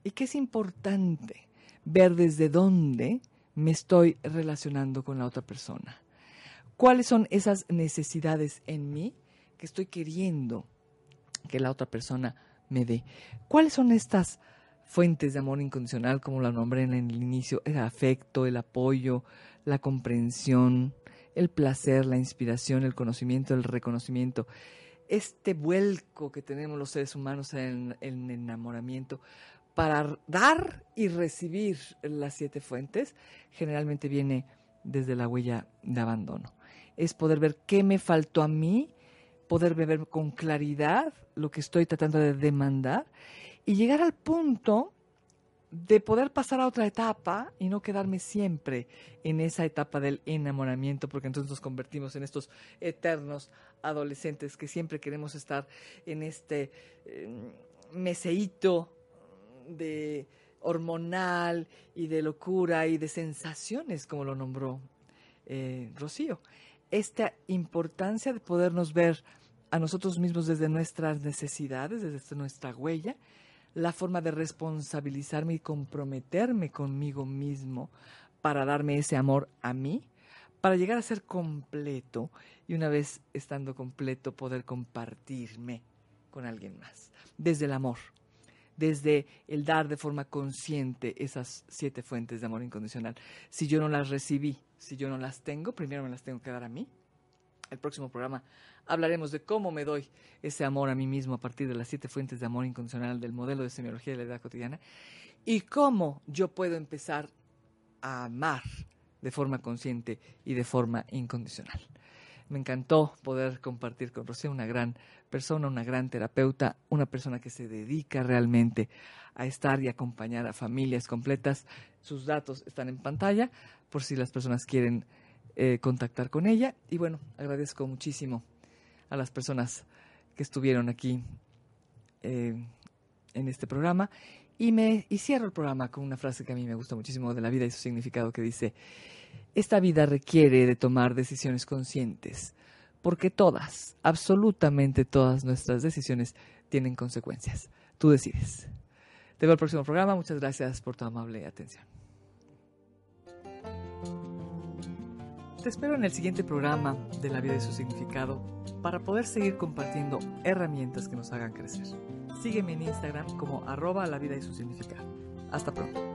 S1: y que es importante ver desde dónde me estoy relacionando con la otra persona. ¿Cuáles son esas necesidades en mí que estoy queriendo que la otra persona me dé. ¿Cuáles son estas fuentes de amor incondicional, como la nombré en el inicio? El afecto, el apoyo, la comprensión, el placer, la inspiración, el conocimiento, el reconocimiento. Este vuelco que tenemos los seres humanos en el enamoramiento para dar y recibir las siete fuentes, generalmente viene desde la huella de abandono. Es poder ver qué me faltó a mí poder ver con claridad lo que estoy tratando de demandar y llegar al punto de poder pasar a otra etapa y no quedarme siempre en esa etapa del enamoramiento, porque entonces nos convertimos en estos eternos adolescentes que siempre queremos estar en este eh, meseíto de hormonal y de locura y de sensaciones, como lo nombró eh, Rocío. Esta importancia de podernos ver a nosotros mismos desde nuestras necesidades, desde nuestra huella, la forma de responsabilizarme y comprometerme conmigo mismo para darme ese amor a mí, para llegar a ser completo y una vez estando completo poder compartirme con alguien más, desde el amor, desde el dar de forma consciente esas siete fuentes de amor incondicional. Si yo no las recibí si yo no las tengo, primero me las tengo que dar a mí. El próximo programa hablaremos de cómo me doy ese amor a mí mismo a partir de las siete fuentes de amor incondicional del modelo de semiología de la edad cotidiana y cómo yo puedo empezar a amar de forma consciente y de forma incondicional. Me encantó poder compartir con Rocío, una gran persona, una gran terapeuta, una persona que se dedica realmente a estar y acompañar a familias completas. Sus datos están en pantalla por si las personas quieren eh, contactar con ella. Y bueno, agradezco muchísimo a las personas que estuvieron aquí eh, en este programa. Y, me, y cierro el programa con una frase que a mí me gusta muchísimo de la vida y su significado que dice, esta vida requiere de tomar decisiones conscientes, porque todas, absolutamente todas nuestras decisiones tienen consecuencias. Tú decides. Te veo el próximo programa. Muchas gracias por tu amable atención. Te espero en el siguiente programa de La vida y su significado para poder seguir compartiendo herramientas que nos hagan crecer. Sígueme en Instagram como arroba la vida y su significado. Hasta pronto.